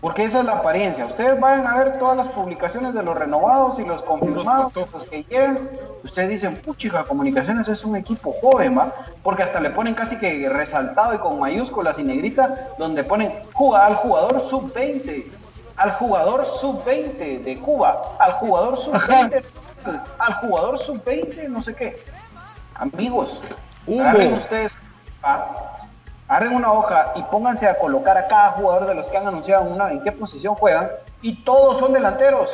Porque esa es la apariencia. Ustedes van a ver todas las publicaciones de los renovados y los confirmados, los que llegan. Ustedes dicen, puchica, Comunicaciones es un equipo joven, ¿va? Porque hasta le ponen casi que resaltado y con mayúsculas y negrita, donde ponen al jugador sub-20, al jugador sub-20 de Cuba, al jugador sub-20, al jugador sub-20, no sé qué. Amigos, agarren ustedes. ¿va? Agarren una hoja y pónganse a colocar a cada jugador de los que han anunciado una, en qué posición juegan, y todos son delanteros.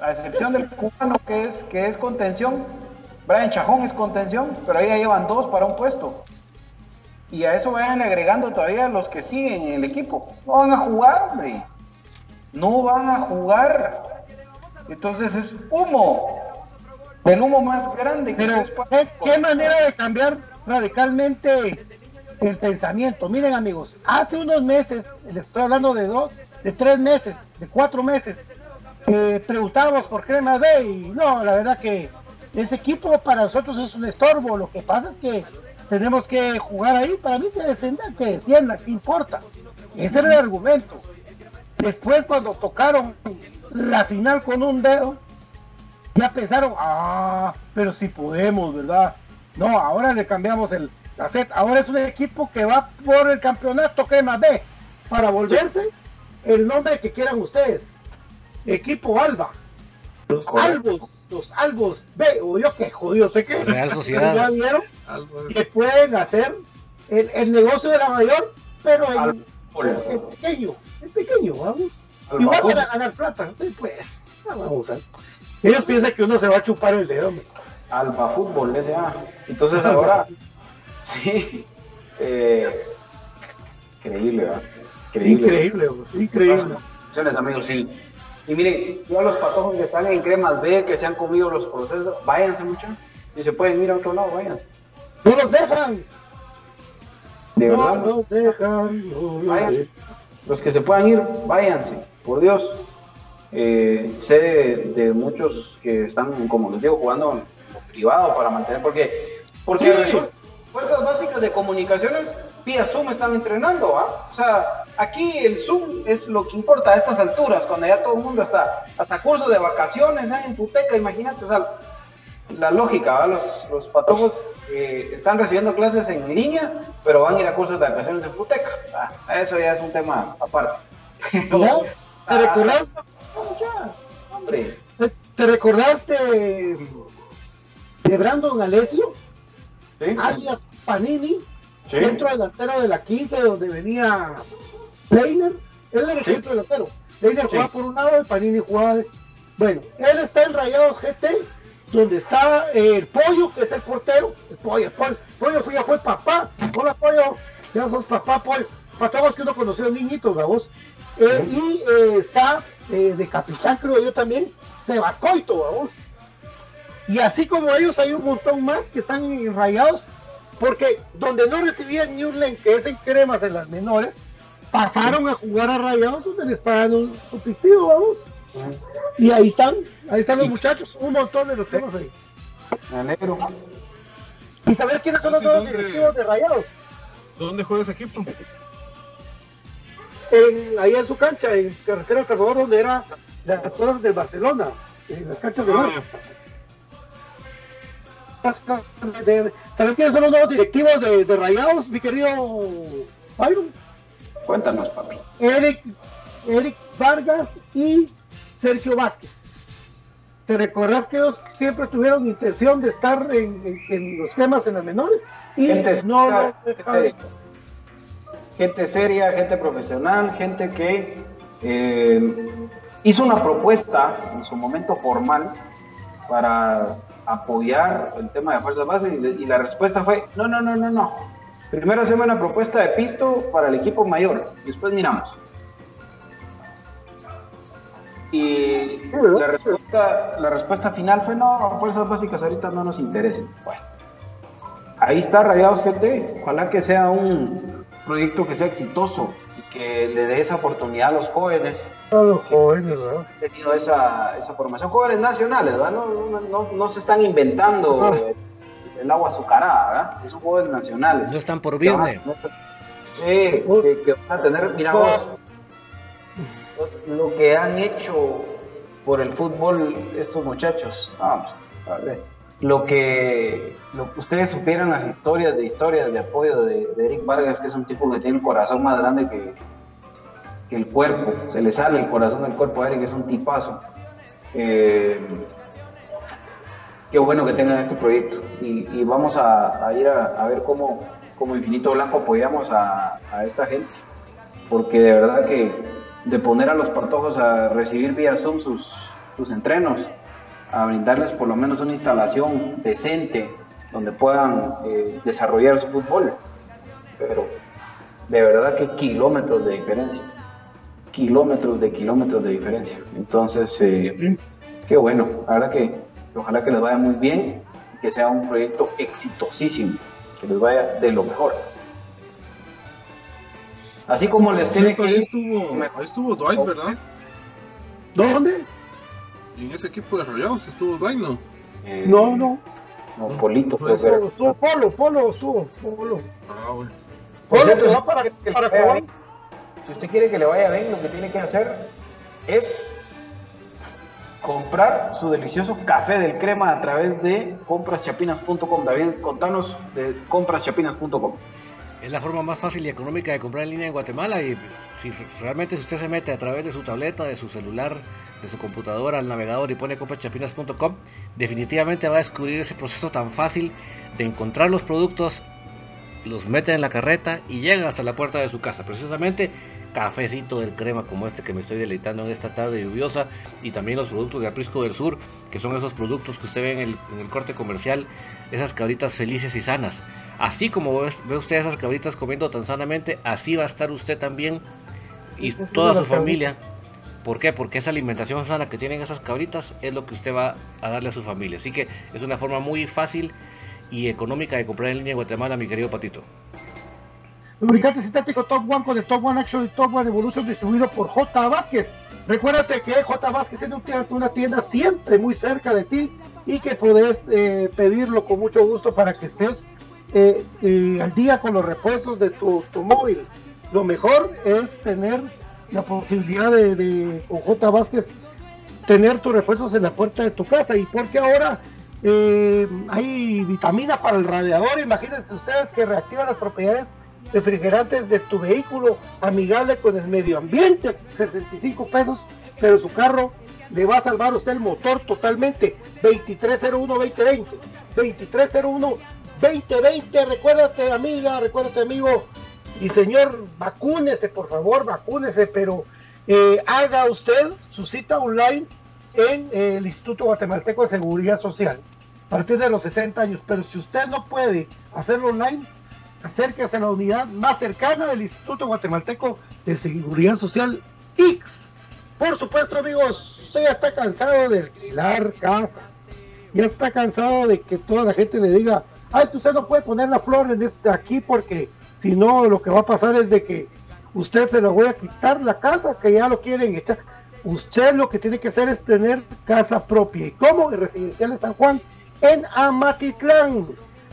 A excepción del cubano que es, que es contención, Brian Chajón es contención, pero ahí ya llevan dos para un puesto. Y a eso vayan agregando todavía los que siguen en el equipo. No van a jugar, hombre. No van a jugar. Entonces es humo. El humo más grande que Pero, ¿qué manera de cambiar radicalmente el pensamiento. Miren amigos, hace unos meses, les estoy hablando de dos, de tres meses, de cuatro meses, eh, preguntábamos por Crema D y no, la verdad que ese equipo para nosotros es un estorbo. Lo que pasa es que tenemos que jugar ahí. Para mí que descienda, que descienda, ¿qué importa? Ese era el argumento. Después cuando tocaron la final con un dedo, ya pensaron, ah, pero si podemos, ¿verdad? No, ahora le cambiamos el, la set. Ahora es un equipo que va por el campeonato más B para volverse el nombre que quieran ustedes. Equipo Alba. Los Albos, los Albos B, o yo que jodido sé que. Real Sociedad. Ya vieron que pueden hacer el, negocio de la mayor, pero en, pequeño, en pequeño, vamos. Igual para ganar plata, sí, pues. Vamos a Ellos piensan que uno se va a chupar el dedo. Alba Fútbol S.A. Entonces ahora, sí, eh, increíble, ¿verdad? Increíble, increíble. Increíble. amigos, sí. Y miren, todos los patojos que están en cremas B, que se han comido los procesos, váyanse mucho. Y se pueden ir a otro lado, váyanse. ¡No los dejan! De verdad. No los dejan. Los que se puedan ir, váyanse, por Dios. Eh, sé de, de, muchos que están, como les digo, jugando privado para mantener, porque, porque fuerzas básicas de comunicaciones vía Zoom están entrenando, ¿ah? O sea, aquí el Zoom es lo que importa a estas alturas, cuando ya todo el mundo está, hasta cursos de vacaciones ¿eh? en Futeca, imagínate, o sea, la lógica, los, los patojos eh, están recibiendo clases en línea, pero van a ir a cursos de vacaciones en Futeca. Ah, eso ya es un tema aparte. ¿Ya? ¿Te recordás? Hombre, ¿Te, te recordás de, Brandon Alessio? ¿sí? alias Panini, Sí. centro delantero de la 15, donde venía Leiner. Él era el Sí. centro delantero. Leiner jugaba por un lado y Panini jugaba. de- Bueno, él está en Rayados GT, donde está eh, el pollo, que es el portero. El pollo, el pollo, pollo fue, ya fue papá. Hola, pollo. Ya sos papá, pollo. Para todos que uno conoció niñitos, vamos. Eh, y eh, está eh, de capitán, creo yo también, Sebascoito, vamos. Y así como ellos, hay un montón más que están en rayados, porque donde no recibían Newland, que es en cremas en las menores, pasaron a jugar a rayados donde les pagan un, un pistido, vamos. Y ahí están, ahí están los muchachos, un montón de los temas ahí. Me alegro. ¿Y sabes quiénes son los ¿Y nuevos dónde? directivos de rayados? ¿Dónde juega ese equipo? En, ahí en su cancha, en Carretera Salvador, donde era las cosas del Barcelona, en las canchas de Ah, Barça. De- ¿Sabes quiénes son los nuevos directivos de, de Rayados, mi querido Byron? Cuéntanos, papi. Eric, Eric Vargas y Sergio Vázquez. ¿Te recordás que ellos siempre tuvieron intención de estar en, en- en los temas en las menores? Y Gente no, seria, no, gente seria. Gente seria, gente profesional, gente que eh, hizo una propuesta en su momento formal para apoyar el tema de fuerzas básicas y, y la respuesta fue no, no, no, no, no. Primero hacemos una propuesta de pisto para el equipo mayor y después miramos. Y la respuesta, la respuesta final fue no, fuerzas básicas ahorita no nos interesan. Bueno, ahí está Rayados GT. Ojalá que sea un proyecto que sea exitoso que le dé esa oportunidad a los jóvenes Todos los jóvenes, ¿verdad? han tenido esa, esa formación. Jóvenes nacionales, ¿verdad? No, no, no, no se están inventando Ah. el agua azucarada, ¿verdad? Son jóvenes nacionales. No están por a business. Sí, que, que van a tener, mira vos, lo, lo que han hecho por el fútbol estos muchachos. Vamos, a ver. Lo que, lo ustedes supieran las historias de historias de apoyo de, Eric Vargas, que es un tipo que tiene el corazón más grande que, el cuerpo, se le sale el corazón del cuerpo a Eric, es un tipazo. Eh, qué bueno que tengan este proyecto y, vamos a, ir a, ver cómo, Infinito Blanco apoyamos a, esta gente, porque de verdad que de poner a los partojos a recibir vía Zoom sus, sus entrenos, a brindarles por lo menos una instalación decente donde puedan eh, desarrollar su fútbol, pero de verdad que kilómetros de diferencia, kilómetros de kilómetros de diferencia. Entonces, eh, qué bueno, la verdad que ojalá que les vaya muy bien y que sea un proyecto exitosísimo, que les vaya de lo mejor. Así como les tiene que ahí estuvo, ahí estuvo Dwight, ¿verdad? ¿Dónde? En ese equipo de Rayados estuvo Dwight, ¿no? eh, No, no. no, Polito, que era. Estuvo Polo, Polo, estuvo, Polo. Ah, bueno. Polo que va para, que para vaya bien, si usted quiere que le vaya bien, lo que tiene que hacer es comprar su delicioso café del crema a través de compraschapinas.com. David, contanos de compraschapinas.com. Es la forma más fácil y económica de comprar en línea en Guatemala y si realmente si usted se mete a través de su tableta, de su celular, de su computadora, al navegador y pone comprachapinas.com, definitivamente va a descubrir ese proceso tan fácil de encontrar los productos, los mete en la carreta y llega hasta la puerta de su casa. Precisamente cafecito del crema como este que me estoy deleitando en esta tarde lluviosa y también los productos de Aprisco del Sur, que son esos productos que usted ve en el, en el corte comercial, esas cabritas felices y sanas. Así como ve, ve usted esas cabritas comiendo tan sanamente, así va a estar usted también y toda su familia. ¿Por qué? Porque esa alimentación sana que tienen esas cabritas es lo que usted va a darle a su familia. Así que es una forma muy fácil y económica de comprar en línea en Guatemala, mi querido Patito. Lubricante sintético Top One con el Top One Action y Top One Evolution distribuido por J. Vázquez. Recuérdate que J. Vázquez tiene una tienda siempre muy cerca de ti y que puedes eh, pedirlo con mucho gusto para que estés eh, eh, al día con los repuestos de tu, tu móvil. Lo mejor es tener la posibilidad de, de con. Vázquez tener tus repuestos en la puerta de tu casa y porque ahora Eh, hay vitamina para el radiador. Imagínense ustedes que reactiva las propiedades refrigerantes de tu vehículo, amigable con el medio ambiente. 65 pesos, pero su carro le va a salvar a usted el motor totalmente. 2301-2020. 2301-2020. Recuérdate, amiga, recuérdate, amigo. Y señor, vacúnese, por favor, vacúnese, pero eh, haga usted su cita online en eh, el Instituto Guatemalteco de Seguridad Social a partir de los 60 años. Pero si usted no puede hacerlo online, acérquese a la unidad más cercana del Instituto Guatemalteco de Seguridad Social X. Por supuesto, amigos, usted ya está cansado de alquilar casa. Ya está cansado de que toda la gente le diga, ah, es que usted no puede poner la flor en este aquí porque si no, lo que va a pasar es de que usted se lo voy a quitar la casa que ya lo quieren echar. Usted lo que tiene que hacer es tener casa propia. ¿Y cómo? En Residencial de San Juan, en Amatitlán.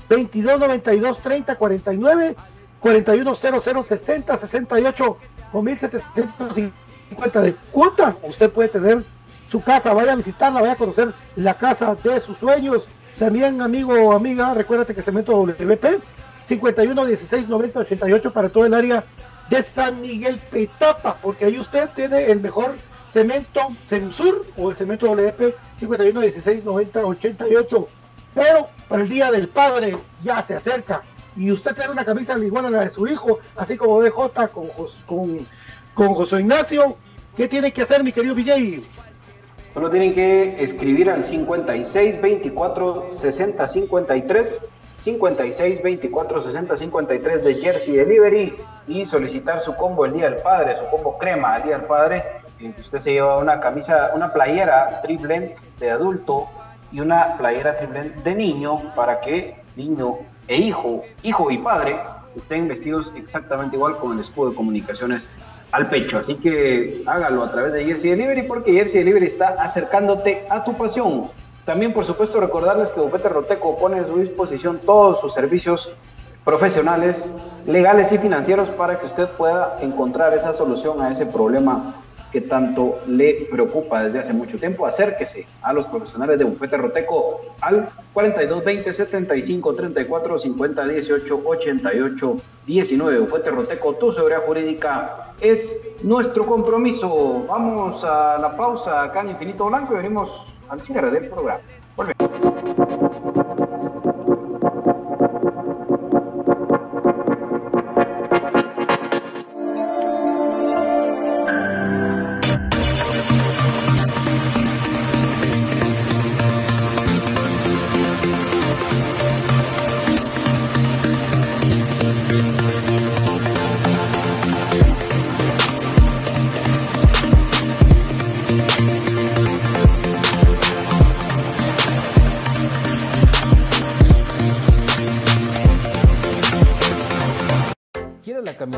2292 30 49 4100 60 68 o 1750 de cuota. Usted puede tener su casa, vaya a visitarla, vaya a conocer la casa de sus sueños. También, amigo o amiga, recuérdate que Cemento WP 51 16 90 88 para todo el área de San Miguel Petapa, porque ahí usted tiene el mejor cemento Censur o el cemento WP 51 16 90 88 pero para el Día del Padre ya se acerca y usted tiene una camisa igual a la de su hijo, así como DJ con, con, con José Ignacio. ¿Qué tiene que hacer, mi querido Villay? Solo tienen que escribir al 56 24 60 53 56 24 60 53 de Jersey Delivery y solicitar su combo el Día del Padre, su combo crema el Día del Padre. Usted se lleva una camisa, una playera triple de adulto y una playera triple de niño para que niño e hijo, hijo y padre estén vestidos exactamente igual con el escudo de comunicaciones al pecho. Así que hágalo a través de Jersey Delivery porque Jersey Delivery está acercándote a tu pasión. También, por supuesto, recordarles que Bufete Roteco pone a su disposición todos sus servicios profesionales, legales y financieros para que usted pueda encontrar esa solución a ese problema que tanto le preocupa desde hace mucho tiempo, acérquese a los profesionales de Bufete Roteco al 42 20 75 34 50 18 88 19. Bufete Roteco, tu seguridad jurídica es nuestro compromiso. Vamos a la pausa acá en Infinito Blanco y venimos al cierre del programa. Volvemos.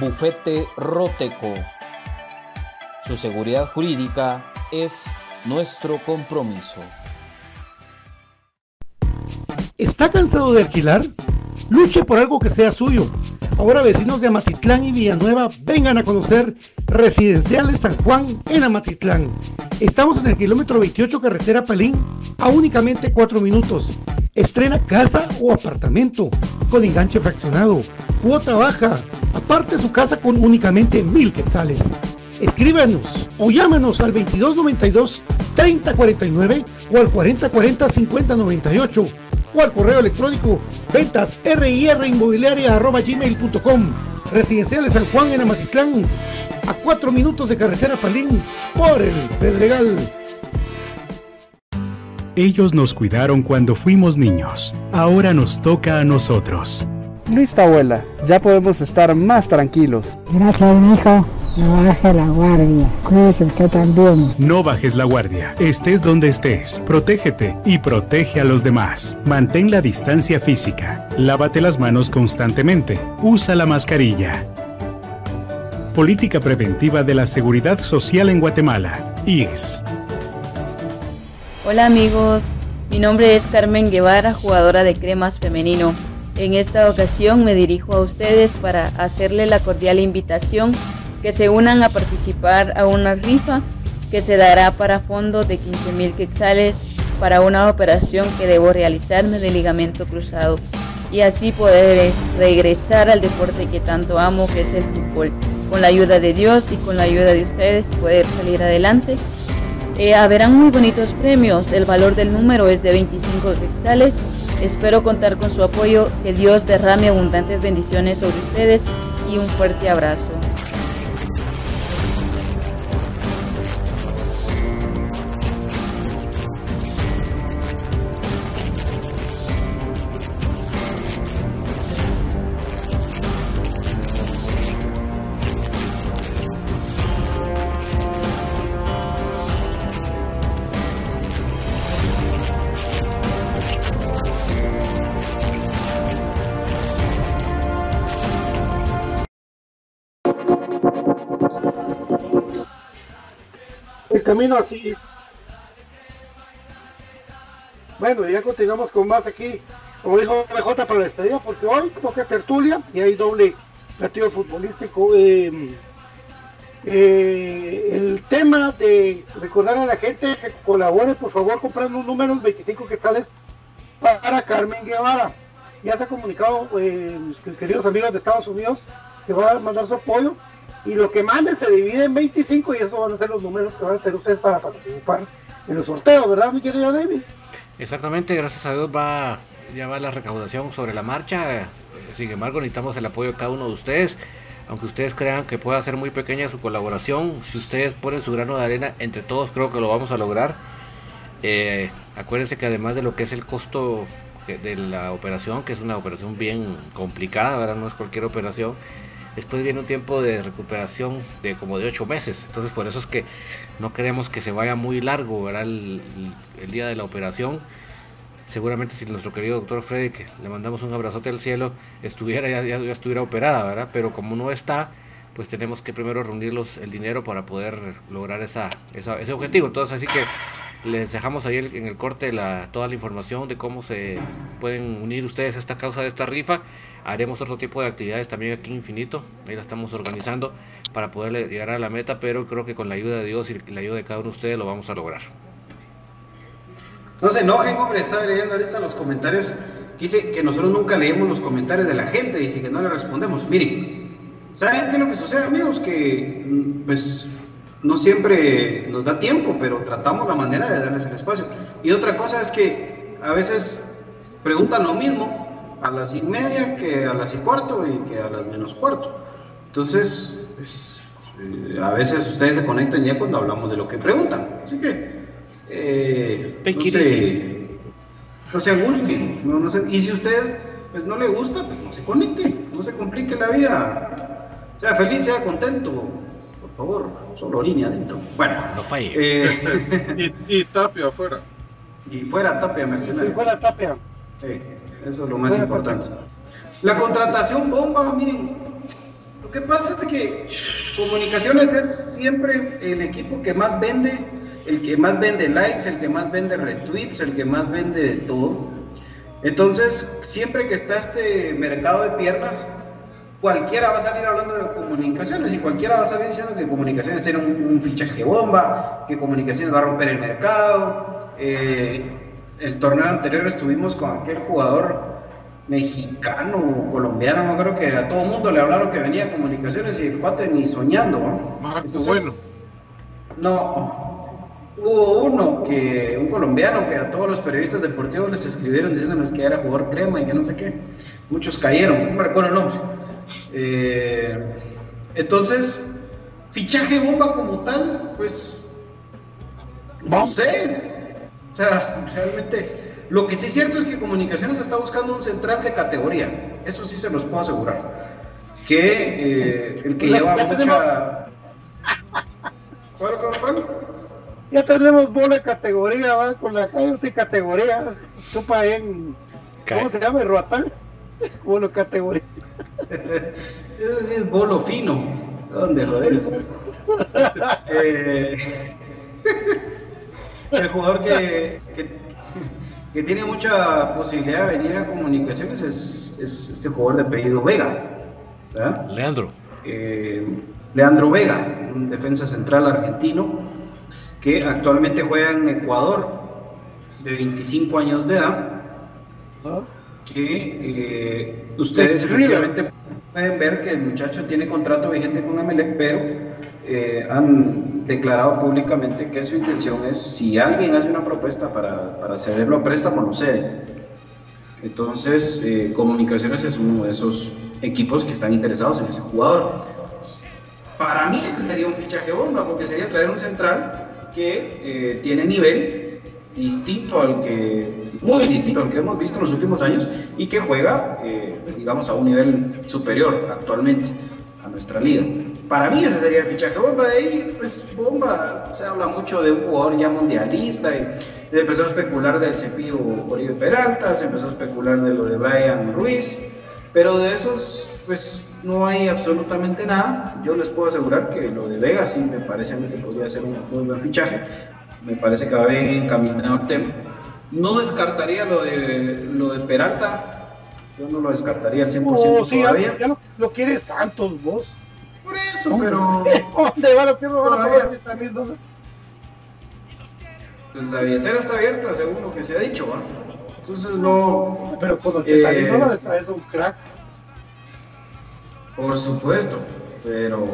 Bufete Roteco. Su seguridad jurídica es nuestro compromiso. ¿Está cansado de alquilar? Luche por algo que sea suyo. Ahora vecinos de Amatitlán y Villanueva vengan a conocer Residenciales San Juan en Amatitlán. Estamos en el kilómetro 28 carretera Palín a únicamente 4 minutos. Estrena casa o apartamento con enganche fraccionado, cuota baja, aparte su casa con únicamente mil quetzales. Escríbanos o llámenos al 2292 3049 o al 4040 5098 o al correo electrónico ventas gmail.com Residenciales San Juan en Amatitlán, a 4 minutos de carretera Palín por el Pedregal. Ellos nos cuidaron cuando fuimos niños. Ahora nos toca a nosotros. Listo, abuela. Ya podemos estar más tranquilos. Gracias, hijo. No baje la guardia. Cuídese usted también. No bajes la guardia. Estés donde estés. Protégete y protege a los demás. Mantén la distancia física. Lávate las manos constantemente. Usa la mascarilla. Política Preventiva de la Seguridad Social en Guatemala. IGS. Hola amigos, mi nombre es Carmen Guevara, jugadora de cremas femenino. En esta ocasión me dirijo a ustedes para hacerle la cordial invitación que se unan a participar a una rifa que se dará para fondo de 15 mil quetzales para una operación que debo realizarme de ligamento cruzado y así poder regresar al deporte que tanto amo que es el fútbol. Con la ayuda de Dios y con la ayuda de ustedes poder salir adelante. Eh, haberán muy bonitos premios, el valor del número es de 25 quetzales. Espero contar con su apoyo, que Dios derrame abundantes bendiciones sobre ustedes y un fuerte abrazo. El camino así. Bueno, ya continuamos con más aquí. Como dijo BJ para despedida, porque hoy toca tertulia y hay doble latido futbolístico. Eh, eh, el tema de recordar a la gente que colabore, por favor, comprando números 25 quetzales para Carmen Guevara. Ya se ha comunicado eh, queridos amigos de Estados Unidos que van a mandar su apoyo y lo que mande se divide en 25 y eso van a ser los números que van a hacer ustedes para participar en los sorteos, ¿verdad, mi querido David? Exactamente, gracias a Dios va ya va la recaudación sobre la marcha. Sin embargo, necesitamos el apoyo de cada uno de ustedes. Aunque ustedes crean que pueda ser muy pequeña su colaboración, si ustedes ponen su grano de arena, entre todos creo que lo vamos a lograr. Eh, acuérdense que además de lo que es el costo de la operación, que es una operación bien complicada, ¿verdad? no es cualquier operación, después viene un tiempo de recuperación de como de 8 meses. Entonces por eso es que no queremos que se vaya muy largo ¿verdad? El, día de la operación. Seguramente si nuestro querido doctor Freddy, que le mandamos un abrazote al cielo, estuviera ya, ya, estuviera operada, ¿verdad? Pero como no está, pues tenemos que primero reunirlos el dinero para poder lograr esa, ese objetivo. Entonces así que les dejamos ahí en el corte toda la información de cómo se pueden unir ustedes a esta causa de esta rifa haremos otro tipo de actividades también aquí Infinito, ahí la estamos organizando para poder llegar a la meta, pero creo que con la ayuda de Dios y la ayuda de cada uno de ustedes lo vamos a lograr. No se enojen, hombre, estaba leyendo ahorita los comentarios, dice que nosotros nunca leemos los comentarios de la gente, dice que no le respondemos. Miren, ¿saben qué es lo que sucede, amigos? Que pues no siempre nos da tiempo, pero tratamos la manera de darles el espacio. Y otra cosa es que a veces preguntan lo mismo, a las y media que a las y cuarto y que a las menos cuarto. Entonces, pues, eh, a veces ustedes se conectan ya cuando hablamos de lo que preguntan. Así que, eh, no, se, no se angustien. No, y si usted pues no le gusta, pues no se conecte, no se complique la vida. Sea feliz, sea contento. Por favor, solo línea adentro. Bueno, no falle. Eh, y, y, Tapia afuera. Y fuera Tapia, Mercedes. Sí, fuera Tapia. Sí, eso es lo más importante. La contratación bomba, miren, lo que pasa es que Comunicaciones es siempre el equipo que más vende, el que más vende likes, el que más vende retweets, el que más vende de todo. Entonces, siempre que está este mercado de piernas, cualquiera va a salir hablando de comunicaciones y cualquiera va a salir diciendo que comunicaciones era un, fichaje bomba, que comunicaciones va a romper el mercado. Eh, el torneo anterior estuvimos con aquel jugador mexicano, colombiano, no creo que a todo el mundo le hablaron que venía a comunicaciones y el cuate ni soñando. ¿no? bueno. No, hubo uno que, un colombiano que a todos los periodistas deportivos les escribieron diciéndonos que era jugador crema y que no sé qué. Muchos cayeron, no me recuerdo el nombre. Eh, entonces, fichaje bomba como tal, pues no sé. O sea, realmente lo que sí es cierto es que Comunicaciones está buscando un central de categoría. Eso sí se los puedo asegurar. Que eh, el que lleva mucha. ¿Cuál, cuál, Ya tenemos bola de categoría, va con la calle de categoría. Chupa en. ¿Cómo se llama? ¿Roatán? Bolo categoría. Ese sí es bolo fino. ¿Dónde joder? eh, el jugador que, que que tiene mucha posibilidad de venir a comunicaciones es, este jugador de apellido Vega. Leandro. Eh, Leandro Vega, un defensa central argentino que actualmente juega en Ecuador, de 25 años de edad, que eh, ustedes efectivamente pueden ver que el muchacho tiene contrato vigente con Emelec, pero eh, han declarado públicamente que su intención es, si alguien hace una propuesta para, para cederlo a préstamo, lo cede. Entonces, eh, Comunicaciones es uno de esos equipos que están interesados en ese jugador. Para mí ese sería un fichaje bomba, porque sería traer un central que eh, tiene nivel distinto al que, muy distinto al que hemos visto en los últimos años y que juega, digamos, a un nivel superior actualmente a nuestra liga. Para mí ese sería el fichaje bomba. De ahí, pues bomba, se habla mucho de un jugador ya mundialista. Y se empezó a especular del Cepillo Oribe Peralta, se empezó a especular de lo de Brian Ruiz. Pero de esos, pues no hay absolutamente nada. Yo les puedo asegurar que lo de Vega sí me parece a mí que podría ser un muy buen fichaje. Me parece que va bien encaminado el tema. No descartaría lo de, lo de Peralta, yo no lo descartaría al 100% todavía. Ya, lo, quieres tantos vos. Eso, pero. ¿Dónde van a Pues la billetera está abierta, según lo que se ha dicho, ¿va? Entonces no. Pero cuando te eh, le traes un crack. Por supuesto, pero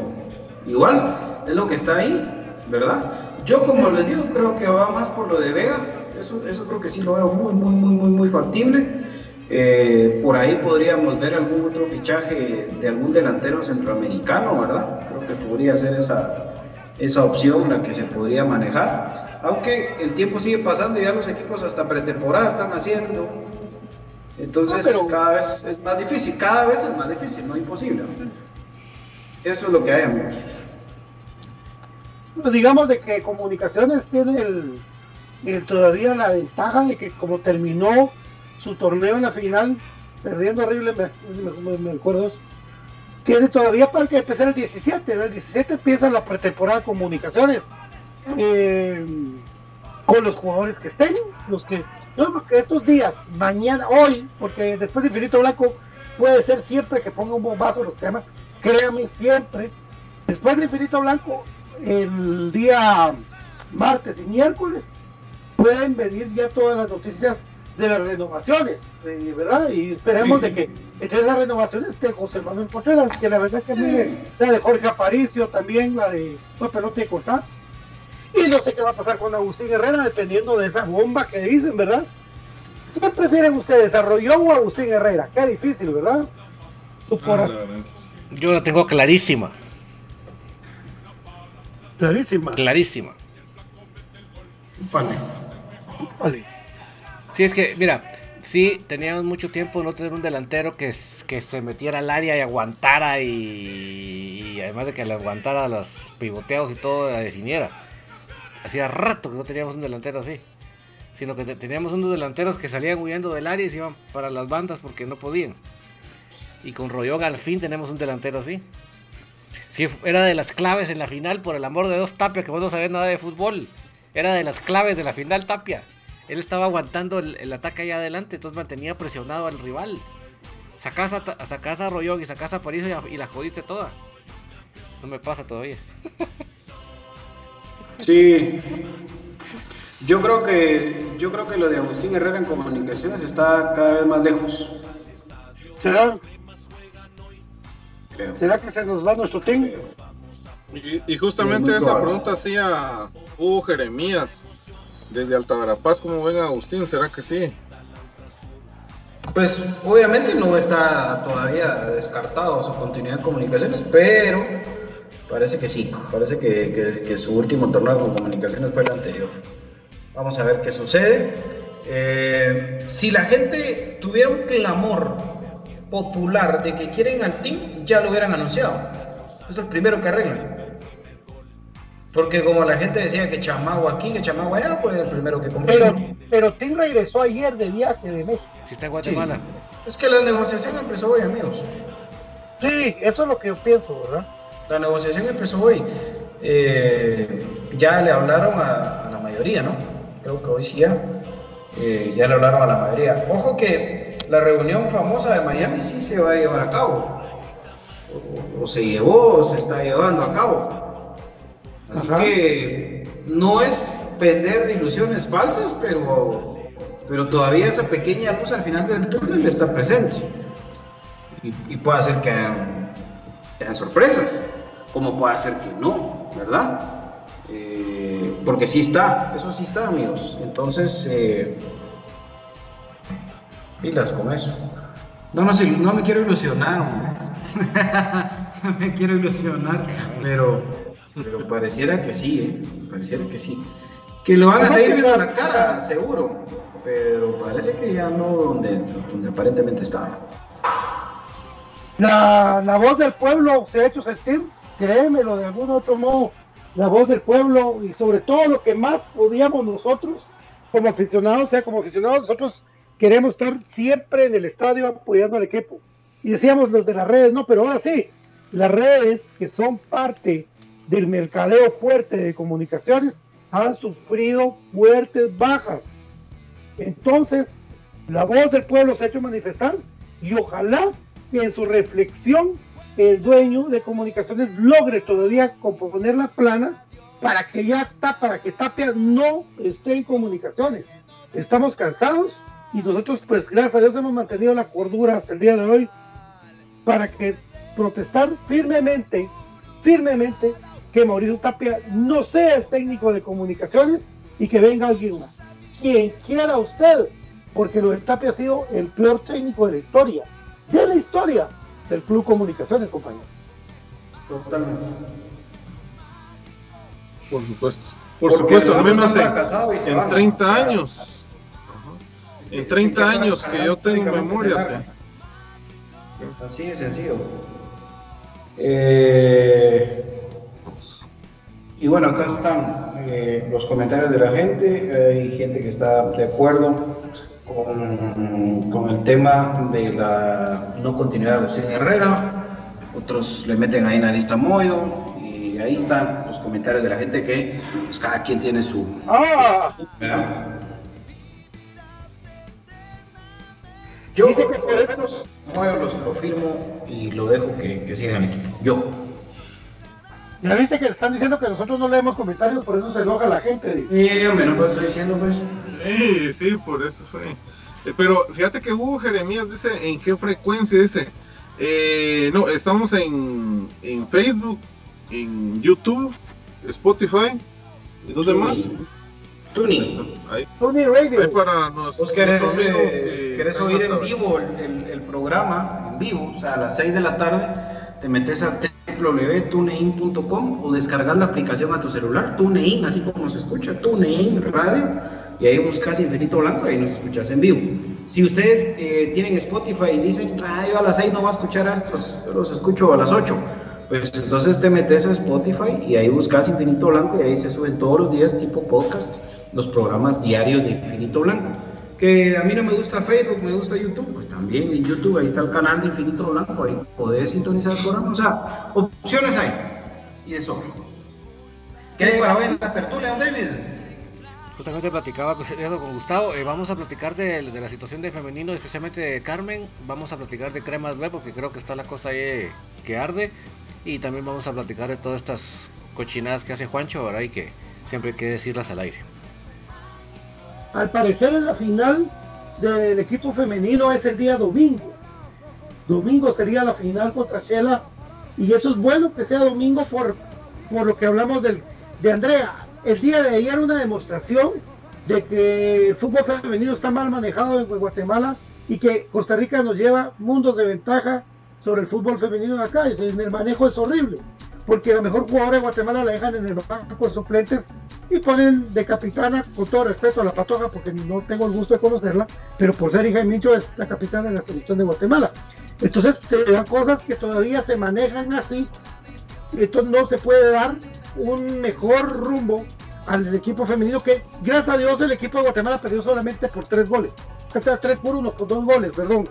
igual, es lo que está ahí, ¿verdad? Yo, como les digo, creo que va más por lo de Vega. Eso, eso creo que sí lo veo muy, muy, muy, muy, muy factible. Eh, por ahí podríamos ver algún otro fichaje de algún delantero centroamericano, ¿verdad? Creo que podría ser esa, esa opción la que se podría manejar. Aunque el tiempo sigue pasando y ya los equipos hasta pretemporada están haciendo. Entonces cada vez es más difícil, cada vez es más difícil, no imposible. Eso es lo que hay, amigos. Pues digamos de que comunicaciones tiene todavía la ventaja de que como terminó su torneo en la final, perdiendo horrible, me, acuerdo. Tiene todavía para que empezar el 17, el 17 empieza la pretemporada de comunicaciones. Eh, con los jugadores que estén, los que, estos días, mañana, hoy, porque después de Infinito Blanco puede ser siempre que ponga un bombazo los temas, créame, siempre. Después de Infinito Blanco, el día martes y miércoles, pueden venir ya todas las noticias de las renovaciones, eh, ¿verdad? Y esperemos de que entre las renovaciones esté José Manuel Contreras, que la verdad que a mí la de Jorge Aparicio también, la de no, pelota y cortar. Y no sé qué va a pasar con Agustín Herrera, dependiendo de esa bomba que dicen, ¿verdad? ¿Qué prefieren ustedes, Arroyo o Agustín Herrera? Qué difícil, ¿verdad? Ah, Yo la tengo clarísima. Clarísima. Clarísima. Vale. Vale. Sí, es que, mira, sí teníamos mucho tiempo no tener un delantero que, que se metiera al área y aguantara y, además de que le aguantara los pivoteados y todo, la definiera. Hacía rato que no teníamos un delantero así. Sino que teníamos unos delanteros que salían huyendo del área y se iban para las bandas porque no podían. Y con Royón al fin tenemos un delantero así. Sí, era de las claves en la final, por el amor de dos Tapia, que vos no sabés nada de fútbol. Era de las claves de la final Tapia. Él estaba aguantando el, ataque allá adelante, entonces mantenía presionado al rival. Sacás a, sacás a Royón y sacás a París y, la jodiste toda. No me pasa todavía. Sí. Yo creo que yo creo que lo de Agustín Herrera en comunicaciones está cada vez más lejos. ¿Será? ¿Será que se nos va nuestro team? Y, justamente esa pregunta hacía Hugo Jeremías desde Altaverapaz, ¿cómo ven Agustín? ¿Será que sí? Pues obviamente no está todavía descartado su continuidad en comunicaciones, pero parece que sí, parece que, su último torneo con comunicaciones fue el anterior. Vamos a ver qué sucede. Eh, si la gente tuviera un clamor popular de que quieren al team, ya lo hubieran anunciado. Es el primero que arreglan. Porque como la gente decía que Chamagua aquí, que Chamagua allá, fue el primero que compró. Pero, pero Tim regresó ayer de viaje de México. Si está en Guatemala. Es que la negociación empezó hoy, amigos. Sí, eso es lo que yo pienso, ¿verdad? La negociación empezó hoy. Eh, ya le hablaron a, la mayoría, ¿no? Creo que hoy sí ya. Eh, ya le hablaron a la mayoría. Ojo que la reunión famosa de Miami sí se va a llevar a cabo. o se llevó o se está llevando a cabo. Así que no es vender ilusiones falsas, pero, pero todavía esa pequeña luz al final del túnel está presente. Y, puede hacer que hayan, sorpresas, como puede hacer que no, ¿verdad? Eh, porque sí está, eso sí está, amigos. Entonces, eh, pilas con eso. No, no, no me quiero ilusionar, no me quiero ilusionar, pero pero pareciera que sí, ¿eh? Pareciera que sí. Que lo van a seguir viendo la cara, seguro. Pero parece que ya no donde, donde aparentemente estaba. La, la voz del pueblo se ha hecho sentir, créemelo, de algún otro modo. La voz del pueblo y sobre todo lo que más odiamos nosotros como aficionados, o sea, como aficionados nosotros queremos estar siempre en el estadio apoyando al equipo. Y decíamos los de las redes, no, pero ahora sí, las redes que son parte del mercadeo fuerte de comunicaciones han sufrido fuertes bajas. Entonces, la voz del pueblo se ha hecho manifestar y ojalá que en su reflexión el dueño de comunicaciones logre todavía componer la plana para que ya para que Tapia no esté en comunicaciones. Estamos cansados y nosotros pues gracias a Dios hemos mantenido la cordura hasta el día de hoy para que protestar firmemente, firmemente que Mauricio Tapia no sea el técnico de comunicaciones y que venga alguien más. Quien quiera usted, porque lo de Tapia ha sido el peor técnico de la historia, de la historia del Club Comunicaciones, compañero. Totalmente. Por supuesto. Por supuesto, menos en, en 30 años. En 30 años que yo tengo memoria. Así de sencillo. Eh, y bueno, acá están eh, los comentarios de la gente. Hay gente que está de acuerdo con, con, el tema de la no continuidad de Agustín Herrera. Otros le meten ahí en la lista Moyo. Y ahí están los comentarios de la gente que pues, cada quien tiene su. ¡Ah! Yo, por lo menos, Moyo lo firmo y lo dejo que, que sigan el equipo. Yo. Ya viste que están diciendo que nosotros no leemos comentarios, por eso se enoja la gente. Sí, hombre, no estoy diciendo pues. Sí, sí, por eso fue. Eh, pero fíjate que Hugo Jeremías dice en qué frecuencia dice. Eh, no, estamos en, en Facebook, en YouTube, Spotify y los demás. Tuning. Ahí, Tuning Radio. Ahí para nos, ¿Vos querés, eh, querés oír en vivo el, el, programa, en vivo, o sea, a las 6 de la tarde? Te metes a www.tunein.com o descargas la aplicación a tu celular, TuneIn, así como se escucha, TuneIn Radio, y ahí buscas Infinito Blanco y ahí nos escuchas en vivo. Si ustedes eh, tienen Spotify y dicen, ah, yo a las 6 no voy a escuchar a estos, yo los escucho a las 8, pues entonces te metes a Spotify y ahí buscas Infinito Blanco y ahí se suben todos los días tipo podcast los programas diarios de Infinito Blanco. Que a mí no me gusta Facebook, me gusta YouTube, pues también en YouTube ahí está el canal de Infinito Blanco, ahí podés sintonizar el programa, o sea, opciones hay y eso. ¿Qué hay para ver en la tertulia, David? Justamente platicaba con Gustavo. Eh, vamos a platicar de, la situación de femenino, especialmente de Carmen. Vamos a platicar de cremas web, porque creo que está la cosa ahí que arde. Y también vamos a platicar de todas estas cochinadas que hace Juancho, ¿verdad? Y que siempre hay que decirlas al aire. Al parecer, en la final del equipo femenino es el día domingo. Domingo sería la final contra Shela. Y eso es bueno que sea domingo por, por lo que hablamos del, de Andrea el día de ayer una demostración de que el fútbol femenino está mal manejado en Guatemala y que Costa Rica nos lleva mundos de ventaja sobre el fútbol femenino de acá. El manejo es horrible, porque la mejor jugadora de Guatemala la dejan en el banco con suplentes y ponen de capitana, con todo respeto a la patoja, porque no tengo el gusto de conocerla, pero por ser hija de Mincho es la capitana de la selección de Guatemala. Entonces se dan cosas que todavía se manejan así, esto no se puede dar un mejor rumbo al equipo femenino que, gracias a Dios, el equipo de Guatemala perdió solamente por tres goles. O sea, tres por uno, por dos goles, perdón.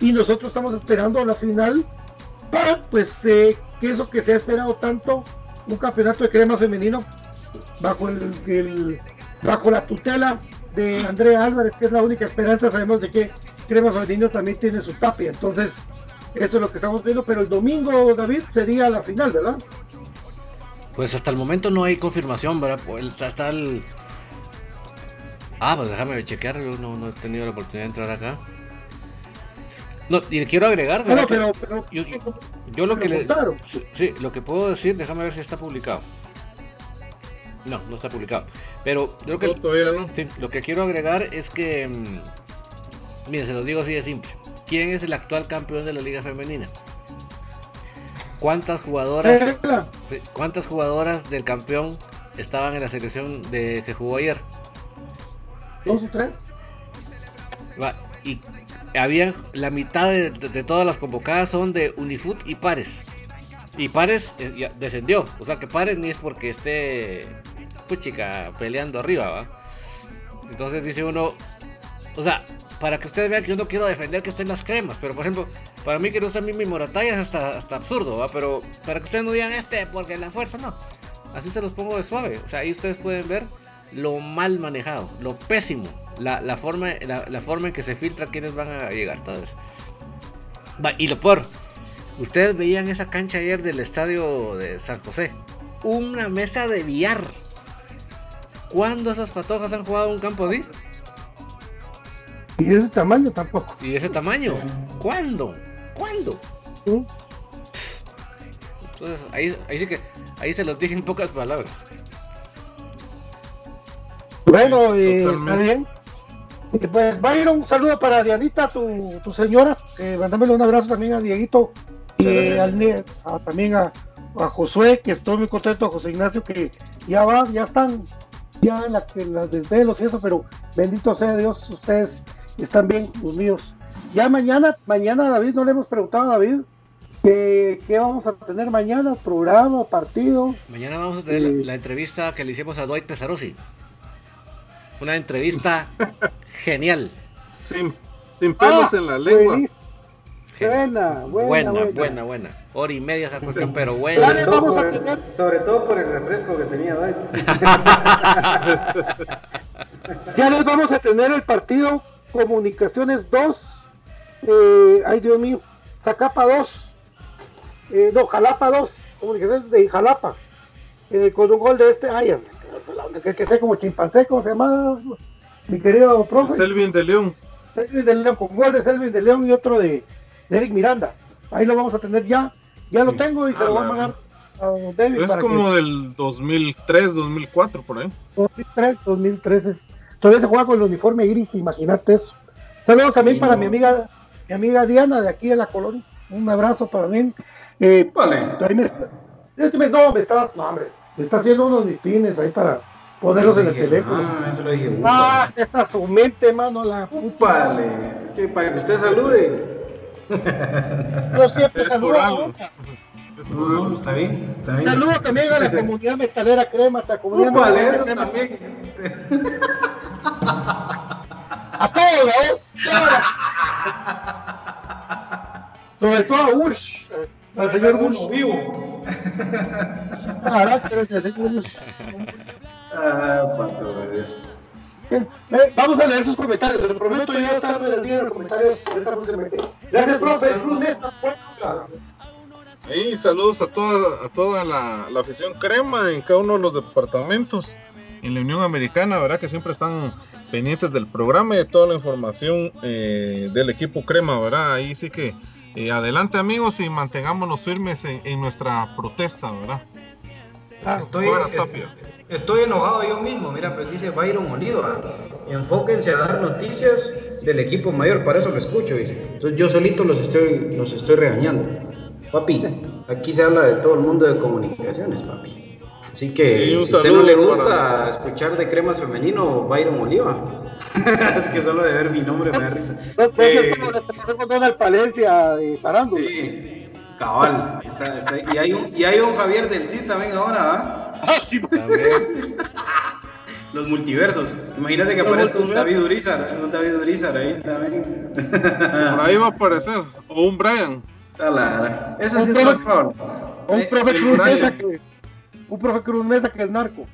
Y nosotros estamos esperando la final pues, eh, que eso que se ha esperado tanto, un campeonato de crema femenino, bajo el, bajo la tutela de Andrea Álvarez, que es la única esperanza. Sabemos de que crema femenino también tiene su tapia. Entonces, eso es lo que estamos viendo. Pero el domingo, David, sería la final, ¿verdad? Pues hasta el momento no hay confirmación, ¿verdad? Pues está, el... Ah, pues déjame chequear, yo no, he tenido la oportunidad de entrar acá. No, y quiero agregar, no, pero, pero, yo, lo que le... Sí, lo que puedo decir, déjame ver si está publicado. No, no está publicado. Pero lo que, lo que quiero agregar es que... Mm, miren, se lo digo así de simple. ¿Quién es el actual campeón de la liga femenina? ¿Cuántas jugadoras, cuántas jugadoras del campeón estaban en la selección de que jugó ayer? Dos o tres. y había la mitad de, todas las convocadas son de Unifut y Pares. Y Pares eh, descendió. O sea que Pares ni es porque esté puchica peleando arriba, ¿va? Entonces dice uno, o sea, para que ustedes vean que yo no quiero defender que estén las cremas, pero por ejemplo, para mí que no estén mi Moratalla es hasta, hasta absurdo, ¿va? Pero para que ustedes no digan este, porque la fuerza no. Así se los pongo de suave. O sea, ahí ustedes pueden ver lo mal manejado, lo pésimo, la, forma, la, forma en que se filtra quienes van a llegar. Entonces, y lo peor, ustedes veían esa cancha ayer del estadio de San José. Una mesa de billar. ¿Cuándo esas patojas han jugado un campo así? Y ese tamaño tampoco. ¿Y ese tamaño? ¿Cuándo? ¿Cuándo? Entonces, ahí, ahí sí que ahí se los dije en pocas palabras. Bueno, eh, está bien. Pues Byron, un saludo para Dianita, tu, tu señora. Eh, un abrazo también a Dieguito y al, también a, a, Josué, que estoy muy contento, a José Ignacio, que ya va, ya están ya en, la, en las desvelos y eso, pero bendito sea Dios, ustedes están bien los míos. Ya mañana, mañana David, no le hemos preguntado a David qué, vamos a tener mañana, programa, partido. Mañana vamos a tener la, eh, entrevista que le hicimos a Dwight Pesarosi. Una entrevista genial. Sin, sin pelos ah, en la lengua. Buena, buena, buena, buena, buena. Hora y media esa cuestión, pero buena. Sobre todo, por, el refresco que tenía Dwight. ya les vamos a tener el partido Comunicaciones 2, eh, ay Dios mío, Zacapa 2, eh, no, Jalapa 2, Comunicaciones de Jalapa, eh, con un gol de este, ay, que, que sé como chimpancé, ¿cómo se llama? Mi querido profe. Selvin de León. Selvin de León, con gol de Selvin de León y otro de, Eric Miranda. Ahí lo vamos a tener ya, ya lo tengo y se lo voy a mandar a David. Es como del 2003, 2004, por ahí. 2003, 2003 es Todavía se juega con el uniforme gris, imagínate eso. Saludos también para mi amiga, mi amiga Diana de aquí de la colonia. Un abrazo para mí. Eh, vale. Me está, no, me estás, no, hombre, está haciendo unos mis pines ahí para, Ponerlos en el teléfono. Ah, eso lo dije. Ah, esa su mente, mano, la Úpale. Es que para que usted salude. Yo siempre Es saludo a. Boca. Es No, está bien, está bien. Saludos también a la comunidad metalera crema, a la comunidad metalera crema. también. A todos, ¿eh? Sobre todo a Bush, eh, al señor Bush vivo. Señor Bush. Ah, pato. Eh, Vamos a leer sus comentarios. Les prometo llegar tarde del día en los comentarios. Gracias, profe. Y saludos a toda, a toda la, la afición crema en cada uno de los departamentos en la Unión Americana, ¿verdad? Que siempre están pendientes del programa y de toda la información eh, del equipo crema, ¿verdad? Ahí sí que eh, adelante amigos y mantengámonos firmes en, en nuestra protesta, ¿verdad? Estoy, Fuera, es- estoy enojado yo mismo. Mira, pues dice Byron Oliva. Enfóquense a dar noticias del equipo mayor. Para eso lo escucho, dice. Entonces yo solito los estoy, los estoy regañando. Papi, aquí se habla de todo el mundo de comunicaciones, papi. Así que Y si a usted no le gusta para- escuchar de cremas femenino, Byron Oliva. es que solo de ver mi nombre me da risa. Pues, pues, Eh, es como lo que pasó con Donald Palencia y Farándula. Sí, cabal. Está, está- y, hay un, y hay un Javier del CID también ahora, ¿ah? Ah, sí, También. Los multiversos. Imagínate que Los aparezca un. David Urizar, un David Urizar ahí también. Por ahí va a aparecer. O un Brian. La- Ese sí es más probable. Un Eh, profe el Cruz Brian. Mesa que. Un profe Cruz Mesa que es narco.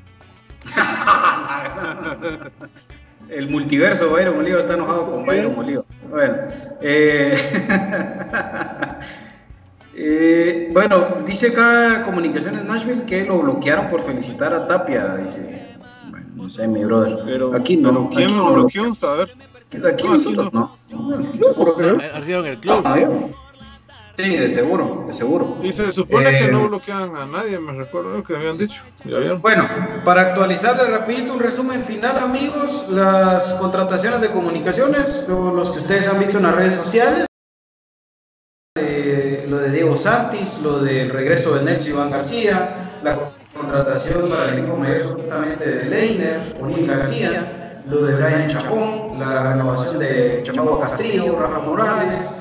El multiverso, Byron Oliva está enojado con Byron Oliva. Bueno, eh, eh, bueno, dice acá Comunicaciones Nashville que lo bloquearon por felicitar a Tapia, dice. Bueno, no sé, mi brother. Pero, aquí no. pero ¿quién aquí lo no bloqueó? Saber. Aquí No, aquí nosotros no. En el club. Ah. Sí, de seguro, de seguro. Y se supone que Eh, no bloquean a nadie, me recuerdo que habían dicho. Bueno, para actualizarle rapidito un resumen final, amigos, las contrataciones de comunicaciones, o los que ustedes han visto en las redes sociales, eh, lo de Diego Santis, lo del regreso de Nelson Iván García, la contratación para el equipo mayor justamente de Leiner, O'Neill García, lo de Brian Chapón, la renovación de Chapagua Castrillo, Rafa Morales,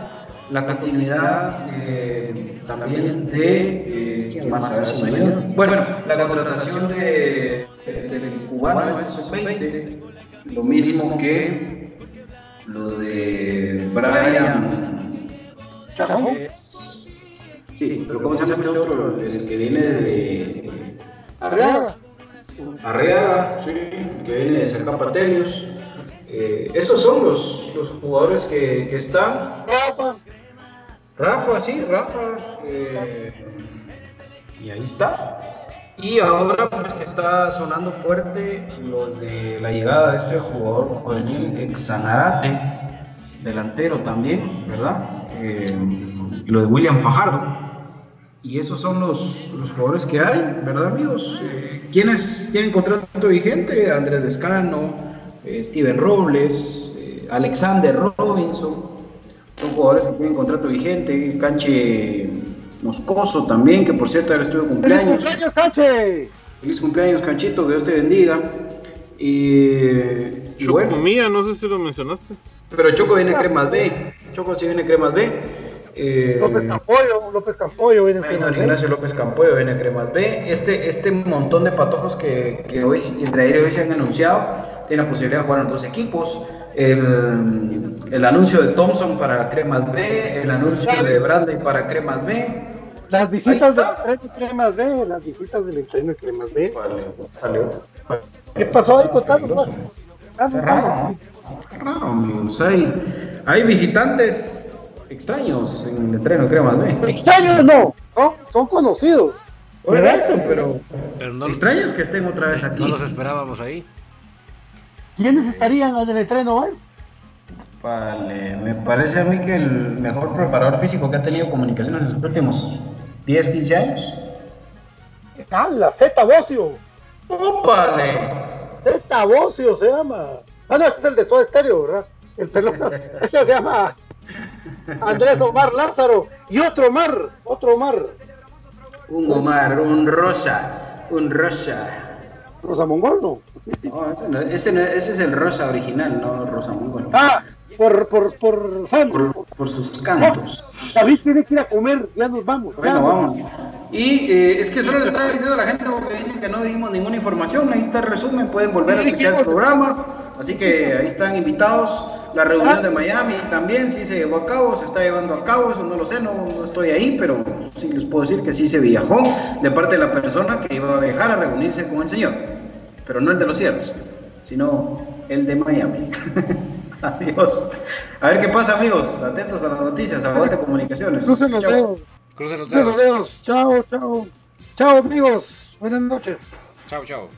la continuidad eh, también de eh, ¿quién más? A ver si me ayuda. Bueno, la contratación de, del cubano este sub-20, lo mismo que lo de Brian Chapón. es- Sí, pero ¿cómo se llama este otro? El que viene de Arriaga. Arriaga, sí, que viene de Zacapatelios. Eh, esos son los, los jugadores que, que están. Rafa, sí, Rafa. eh, y ahí está. Y ahora pues que está sonando fuerte lo de la llegada de este jugador juvenil ex Sanarate, delantero también, ¿verdad? Eh, lo de William Fajardo. Y esos son los, los jugadores que hay, ¿verdad amigos? Eh, ¿Quiénes tienen contrato vigente? Andrés Descano, eh, Steven Robles, eh, Alexander Robinson, son jugadores que tienen contrato vigente, Canche Moscoso también, que por cierto ahora estuvo de ¡Feliz cumpleaños. cumpleaños, Cache! Feliz cumpleaños, Canchito, que Dios te bendiga. Y, y bueno, Chocomía, no sé si lo mencionaste. pero Choco viene cremas B. Choco sí viene cremas B. Eh, López Campoyo, López Campoyo viene Bueno, en Ignacio López Campoyo viene Cremas B. Este, este montón de patojos que, que hoy, entre ayer y hoy se han anunciado, tiene la posibilidad de jugar en dos equipos. El, el anuncio de Thompson para Cremas B, el anuncio de Bradley para Cremas B. Las visitas del está. entreno de Cremas B, las visitas del entreno de Cremas B. Vale, salió. ¿Qué pasó ahí contando? pues? Ah, no, Raro, raro, amigos. Hay, hay visitantes extraños en el entreno de Cremas B. Extraños no, son, son conocidos. Por eso, pero Pero no, extraños que estén otra vez aquí. no los esperábamos ahí. ¿Quiénes estarían en el entreno hoy? Vale, me parece a mí que el mejor preparador físico que ha tenido comunicaciones en sus últimos 10, 15 años. Ah, la Z Bocio. ¡Ópale! Z Bocio se llama. Ah, no, ese es el de Soda Stereo, ¿verdad? El pelota. Ese se llama Andrés Omar Lázaro. Y otro Omar, otro Omar. Un Omar, un Rosa, un Rosa. Rosa Mongol, no. No, ese, no- ese, no- ese es el Rosa original, no Rosa Mongol. Ah, por, por, por Sandro. Por, por sus cantos. David tiene que ir a comer, ya nos vamos. Bueno, ya. vamos. Y eh, es que solo le estaba diciendo a la gente porque dicen que no dimos ninguna información. Ahí está el resumen, pueden volver a escuchar el programa. Así que ahí están invitados. La reunión de Miami también sí se llevó a cabo, se está llevando a cabo, eso no lo sé, no, no estoy ahí, pero sí les puedo decir que sí se viajó de parte de la persona que iba a viajar a reunirse con el señor. Pero no el de los cielos, sino el de Miami. Adiós. A ver qué pasa, amigos. Atentos a las noticias, a Vuelta Comunicaciones. Crucen los Chao. dedos. Crucen los Crucen los dedos. Chao, chao. Chao, amigos. Buenas noches. Chao, chao.